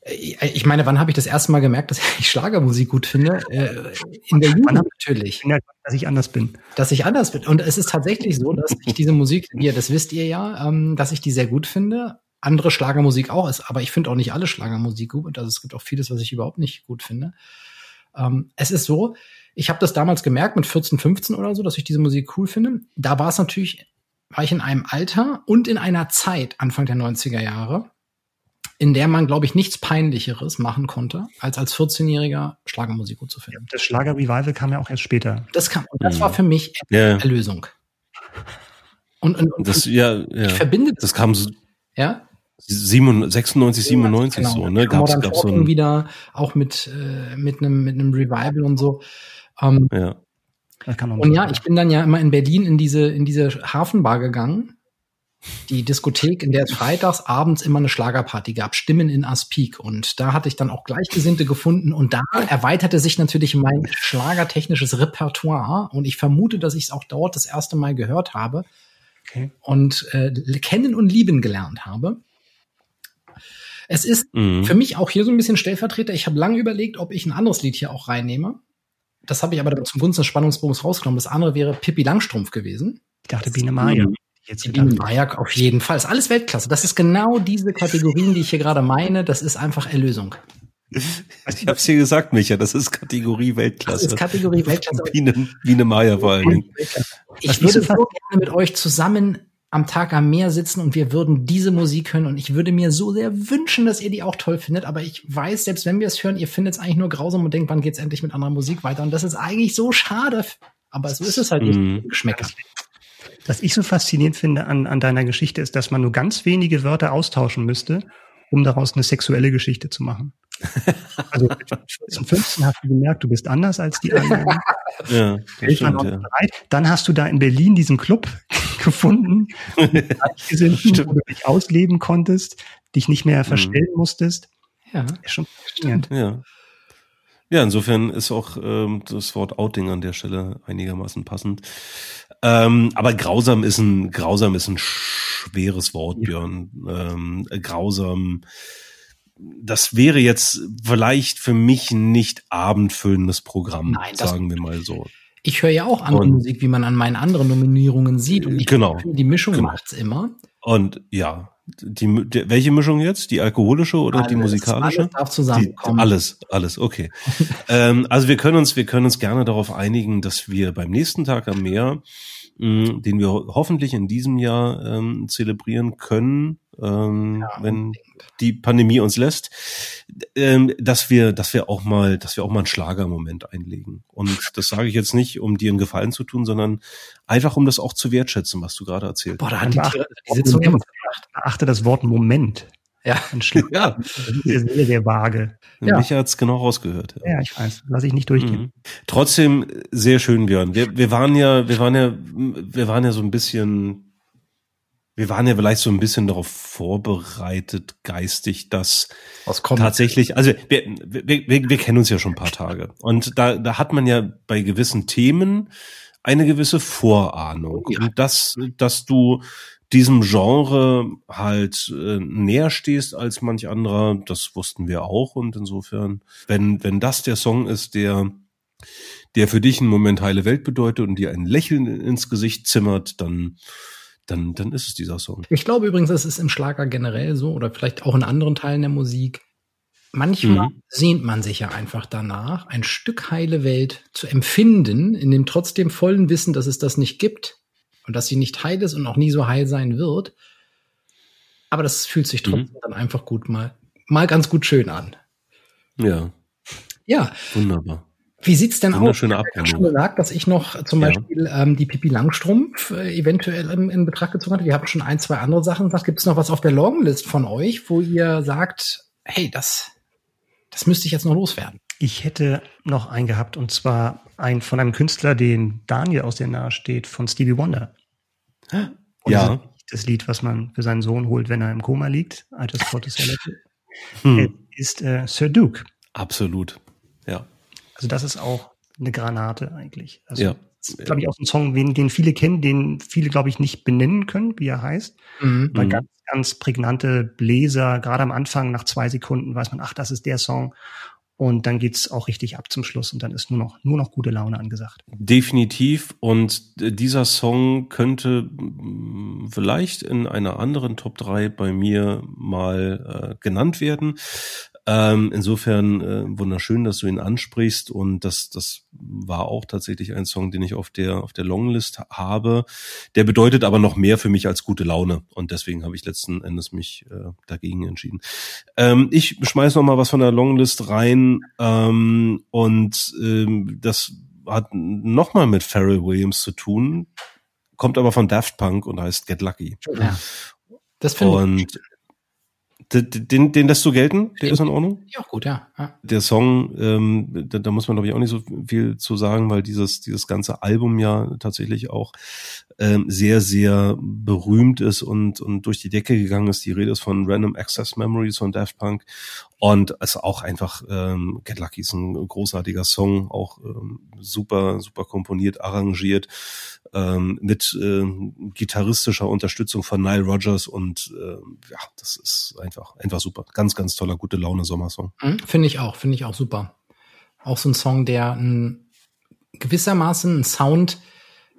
Ich ich meine, wann habe ich das erste Mal gemerkt, dass ich Schlagermusik gut finde? Äh, In der Jugend natürlich. Ich dass ich anders bin. dass ich anders bin. Und es ist tatsächlich so, dass ich diese Musik, ihr, das wisst ihr ja, ähm, dass ich die sehr gut finde. Andere Schlagermusik auch ist, aber ich finde auch nicht alle Schlagermusik gut. Also es gibt auch vieles, was ich überhaupt nicht gut finde. Ähm, es ist so, ich habe das damals gemerkt mit 14, 15 oder so, dass ich diese Musik cool finde. Da war es natürlich, war ich in einem Alter und in einer Zeit, Anfang der 90er Jahre, in der man, glaube ich, nichts Peinlicheres machen konnte, als als 14-Jähriger Schlagermusik gut zu finden. Das Schlager-Revival kam ja auch erst später. Das kam, und das Mhm. war für mich ja, Erlösung. Und, und, und das, ja, ich ja. verbinde das, Das kam so ja. 97, 96, 97 Genau, so, ne? Gab's, gab's so Talking ein, wieder, auch mit, äh, mit einem mit einem Revival und so. Ähm, ja. Und ja, ich bin dann ja immer in Berlin in diese, in diese Hafenbar gegangen. Die Diskothek, in der es freitags abends immer eine Schlagerparty gab, Stimmen in Aspik. Und da hatte ich dann auch Gleichgesinnte gefunden. Und da erweiterte sich natürlich mein schlagertechnisches Repertoire. Und ich vermute, dass ich es auch dort das erste Mal gehört habe okay. und äh, kennen und lieben gelernt habe. Es ist Mhm. für mich auch hier so ein bisschen Stellvertreter. Ich habe lange überlegt, ob ich ein anderes Lied hier auch reinnehme. Das habe ich aber dann zum Gunsten des Spannungsbogens rausgenommen. Das andere wäre Pippi Langstrumpf gewesen. Ich dachte Biene Maya. Mhm. Jetzt Die. Biene Maya auf jeden Fall. Ist alles Weltklasse. Das ist genau diese Kategorien, die ich hier gerade meine. Das ist einfach Erlösung. Ich hab's dir gesagt, Micha, das ist Kategorie Das Weltklasse. ist Kategorie Weltklasse. Biene, Biene Maya vor allen Dingen. Ich würde so das? gerne mit euch zusammen am Tag am Meer sitzen und wir würden diese Musik hören und ich würde mir so sehr wünschen, dass ihr die auch toll findet, aber ich weiß, selbst wenn wir es hören, ihr findet es eigentlich nur grausam und denkt, wann geht's endlich mit anderer Musik weiter und das ist eigentlich so schade. Aber so ist es halt Mhm. nicht. Geschmäcker. Was ich so faszinierend finde an, an deiner Geschichte ist, dass man nur ganz wenige Wörter austauschen müsste, um daraus eine sexuelle Geschichte zu machen. Also 14, 15 hast du gemerkt, du bist anders als die anderen. Ja, stimmt, ja. bereit. Dann hast du da in Berlin diesen Club gefunden, mit Gleichgesinnten, wo du dich ausleben konntest, dich nicht Mhm. mehr verstellen musstest. Ja. Ist schon faszinierend. Ja. Ja, insofern ist auch ähm, das Wort Outing an der Stelle einigermaßen passend. Ähm, aber grausam ist ein grausam ist ein schweres Wort, Björn. Ähm, grausam. Das wäre jetzt vielleicht für mich nicht abendfüllendes Programm, Nein, sagen wir mal so. Ich höre ja auch andere Und- Musik, wie man an meinen anderen Nominierungen sieht und ich Genau. finde, die Mischung Genau. macht's immer. Und ja, die, die welche Mischung jetzt? Die alkoholische oder die Alles- musikalische? Alles darf Die, zusammenkommen. alles, alles, okay. ähm, also wir können uns, wir können uns gerne darauf einigen, dass wir beim nächsten Tag am Meer, mh, den wir ho- hoffentlich in diesem Jahr ähm, zelebrieren können, ähm, Ja, wenn die Pandemie uns lässt, ähm, dass wir, dass wir auch mal, dass wir auch mal einen Schlagermoment einlegen. Und das sage ich jetzt nicht, um dir einen Gefallen zu tun, sondern einfach, um das auch zu wertschätzen, was du gerade erzählt Boah, da hast. hat die, Beachte, die Sitzung Moment. Beachte das Wort Moment. Ja. Ein Schlag. Ja, Das ist sehr, sehr vage. Ja. Micha hat's genau rausgehört. Ja. Ja, ich weiß. Lass ich nicht durchgehen. Mhm. Trotzdem sehr schön, Björn. Wir, wir waren ja, wir waren ja, wir waren ja so ein bisschen, wir waren ja vielleicht so ein bisschen darauf vorbereitet, geistig, dass Was kommt? tatsächlich, also wir, wir, wir, wir kennen uns ja schon ein paar Tage und da, da hat man ja bei gewissen Themen eine gewisse Vorahnung Ja. und dass, dass du diesem Genre halt äh, näher stehst als manch anderer, das wussten wir auch und insofern, wenn wenn das der Song ist, der der für dich einen Moment heile Welt bedeutet und dir ein Lächeln ins Gesicht zimmert, dann dann dann ist es dieser Song. Ich glaube übrigens, es ist im Schlager generell so oder vielleicht auch in anderen Teilen der Musik. Manchmal Mhm. sehnt man sich ja einfach danach, ein Stück heile Welt zu empfinden, in dem trotzdem vollen Wissen, dass es das nicht gibt und dass sie nicht heil ist und auch nie so heil sein wird. Aber das fühlt sich trotzdem dann einfach gut mal, mal ganz gut schön an. Ja, Ja, wunderbar. Wie sieht's denn aus? Wunderschöne Ich habe schon gesagt, dass ich noch zum Ja. Beispiel ähm, die Pipi Langstrumpf äh, eventuell in, in Betracht gezogen hatte. Wir haben schon ein, zwei andere Sachen gesagt. Gibt es noch was auf der Longlist von euch, wo ihr sagt, hey, das, das müsste ich jetzt noch loswerden? Ich hätte noch einen gehabt und zwar ein von einem Künstler, den Daniel aus der nahe steht, von Stevie Wonder. Und Ja. Das, Lied, was man für seinen Sohn holt, wenn er im Koma liegt. I just got to celebrate. Hm. Es ist äh, Sir Duke. Absolut. Ja. Also das ist auch eine Granate eigentlich. Also Ja. das ist, glaube ich, auch ein Song, den, den viele kennen, den viele, glaube ich, nicht benennen können, wie er heißt. Mhm. Weil Mhm. ganz, ganz prägnante Bläser, gerade am Anfang, nach zwei Sekunden weiß man, ach, das ist der Song. Und dann geht's auch richtig ab zum Schluss und dann ist nur noch, nur noch gute Laune angesagt. Definitiv. Und äh, dieser Song könnte vielleicht in einer anderen Top 3 bei mir mal äh, genannt werden. Ähm, insofern äh, wunderschön, dass du ihn ansprichst und das, das war auch tatsächlich ein Song, den ich auf der auf der Longlist habe. Der bedeutet aber noch mehr für mich als gute Laune und deswegen habe ich letzten Endes mich äh, dagegen entschieden. Ähm, ich schmeiß noch mal was von der Longlist rein ähm, und ähm, das hat noch mal mit Pharrell Williams zu tun, kommt aber von Daft Punk und heißt Get Lucky. Ja. Das finde ich, Und den, den, lässt du gelten? Der ist in Ordnung? auch gut, ja. ja. Der Song, ähm, da, da muss man glaube ich auch nicht so viel zu sagen, weil dieses dieses ganze Album ja tatsächlich auch ähm, sehr sehr berühmt ist und und durch die Decke gegangen ist. Die Rede ist von Random Access Memories von Daft Punk und es ist auch einfach ähm, Get Lucky ist ein großartiger Song, auch ähm, super super komponiert, arrangiert ähm, mit ähm, gitarristischer Unterstützung von Nile Rodgers und ähm, ja, das ist einfach einfach super, ganz ganz toller gute Laune Sommersong. Mhm, Finde ich auch, finde ich auch super. Auch so ein Song, der ein, gewissermaßen ein Sound,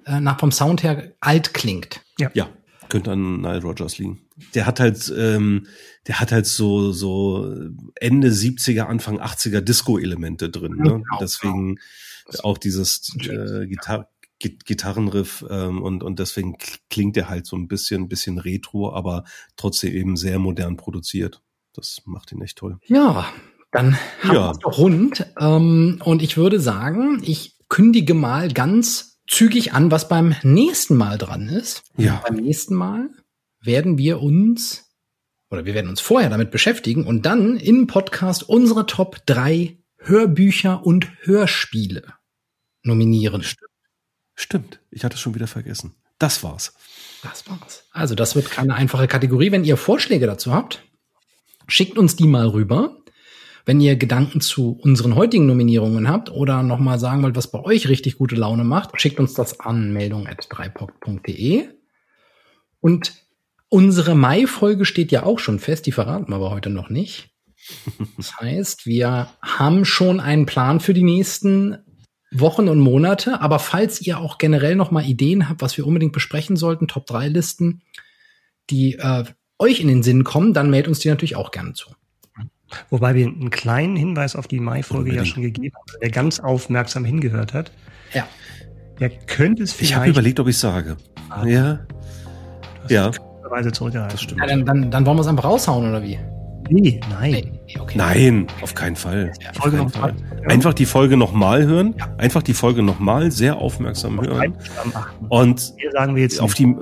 äh, nach vom Sound her alt klingt. Ja, könnte an Nile Rodgers liegen. Der hat halt, ähm, der hat halt so so Ende 70er, Anfang 80er Disco-Elemente drin. Ne? Genau, deswegen auch dieses äh, Gitar Gi- Gitarrenriff ähm, und und deswegen klingt der halt so ein bisschen bisschen retro, aber trotzdem eben sehr modern produziert. Das macht ihn echt toll. Ja, dann haben Ja. wir rund. Ähm, und ich würde sagen, ich kündige mal ganz zügig an, was beim nächsten Mal dran ist. Ja. Beim nächsten Mal werden wir uns, oder wir werden uns vorher damit beschäftigen und dann im Podcast unsere Top 3 Hörbücher und Hörspiele nominieren. Stimmt, ich hatte es schon wieder vergessen. Das war's. Das war's. Also, das wird keine einfache Kategorie. Wenn ihr Vorschläge dazu habt, schickt uns die mal rüber. Wenn ihr Gedanken zu unseren heutigen Nominierungen habt oder nochmal sagen wollt, was bei euch richtig gute Laune macht, schickt uns das an meldung.dreipop.de. Und unsere Mai-Folge steht ja auch schon fest, die verraten wir aber heute noch nicht. Das heißt, wir haben schon einen Plan für die nächsten Wochen und Monate. Aber falls ihr auch generell noch mal Ideen habt, was wir unbedingt besprechen sollten, Top 3 Listen, die äh, euch in den Sinn kommen, dann meldet uns die natürlich auch gerne zu. Wobei wir einen kleinen Hinweis auf die Mai-Folge ja schon gegeben haben. Wer ganz aufmerksam hingehört hat, Ja. der könnte es Ich habe vielleicht überlegt, ob ich sage. Ja. Ja. Weise zurückgehalten. Das stimmt. ja dann, dann, dann wollen wir es einfach raushauen, oder wie? Nee, nein. Okay. Nein, auf keinen Fall. Auf Folge keinen noch Fall. mal. Einfach die Folge nochmal hören. Einfach die Folge nochmal sehr aufmerksam hören. Am 8. Und Hier sagen wir jetzt auf die,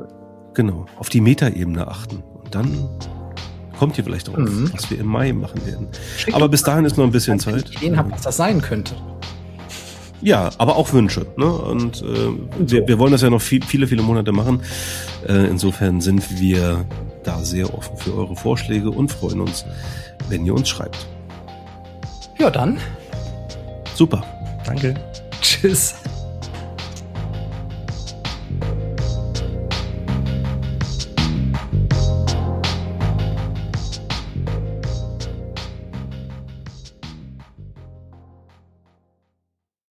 genau, auf die Metaebene achten. Und dann kommt ihr vielleicht drauf, Mhm. was wir im Mai machen werden. Schickt Aber bis dahin ist noch ein bisschen Zeit. Ideen habt, was das sein könnte. Ja, aber auch Wünsche. Ne? Und äh, wir, wir wollen das ja noch viel, viele, viele Monate machen. Äh, insofern sind wir da sehr offen für eure Vorschläge und freuen uns, wenn ihr uns schreibt. Ja, dann. Super. Danke. Tschüss.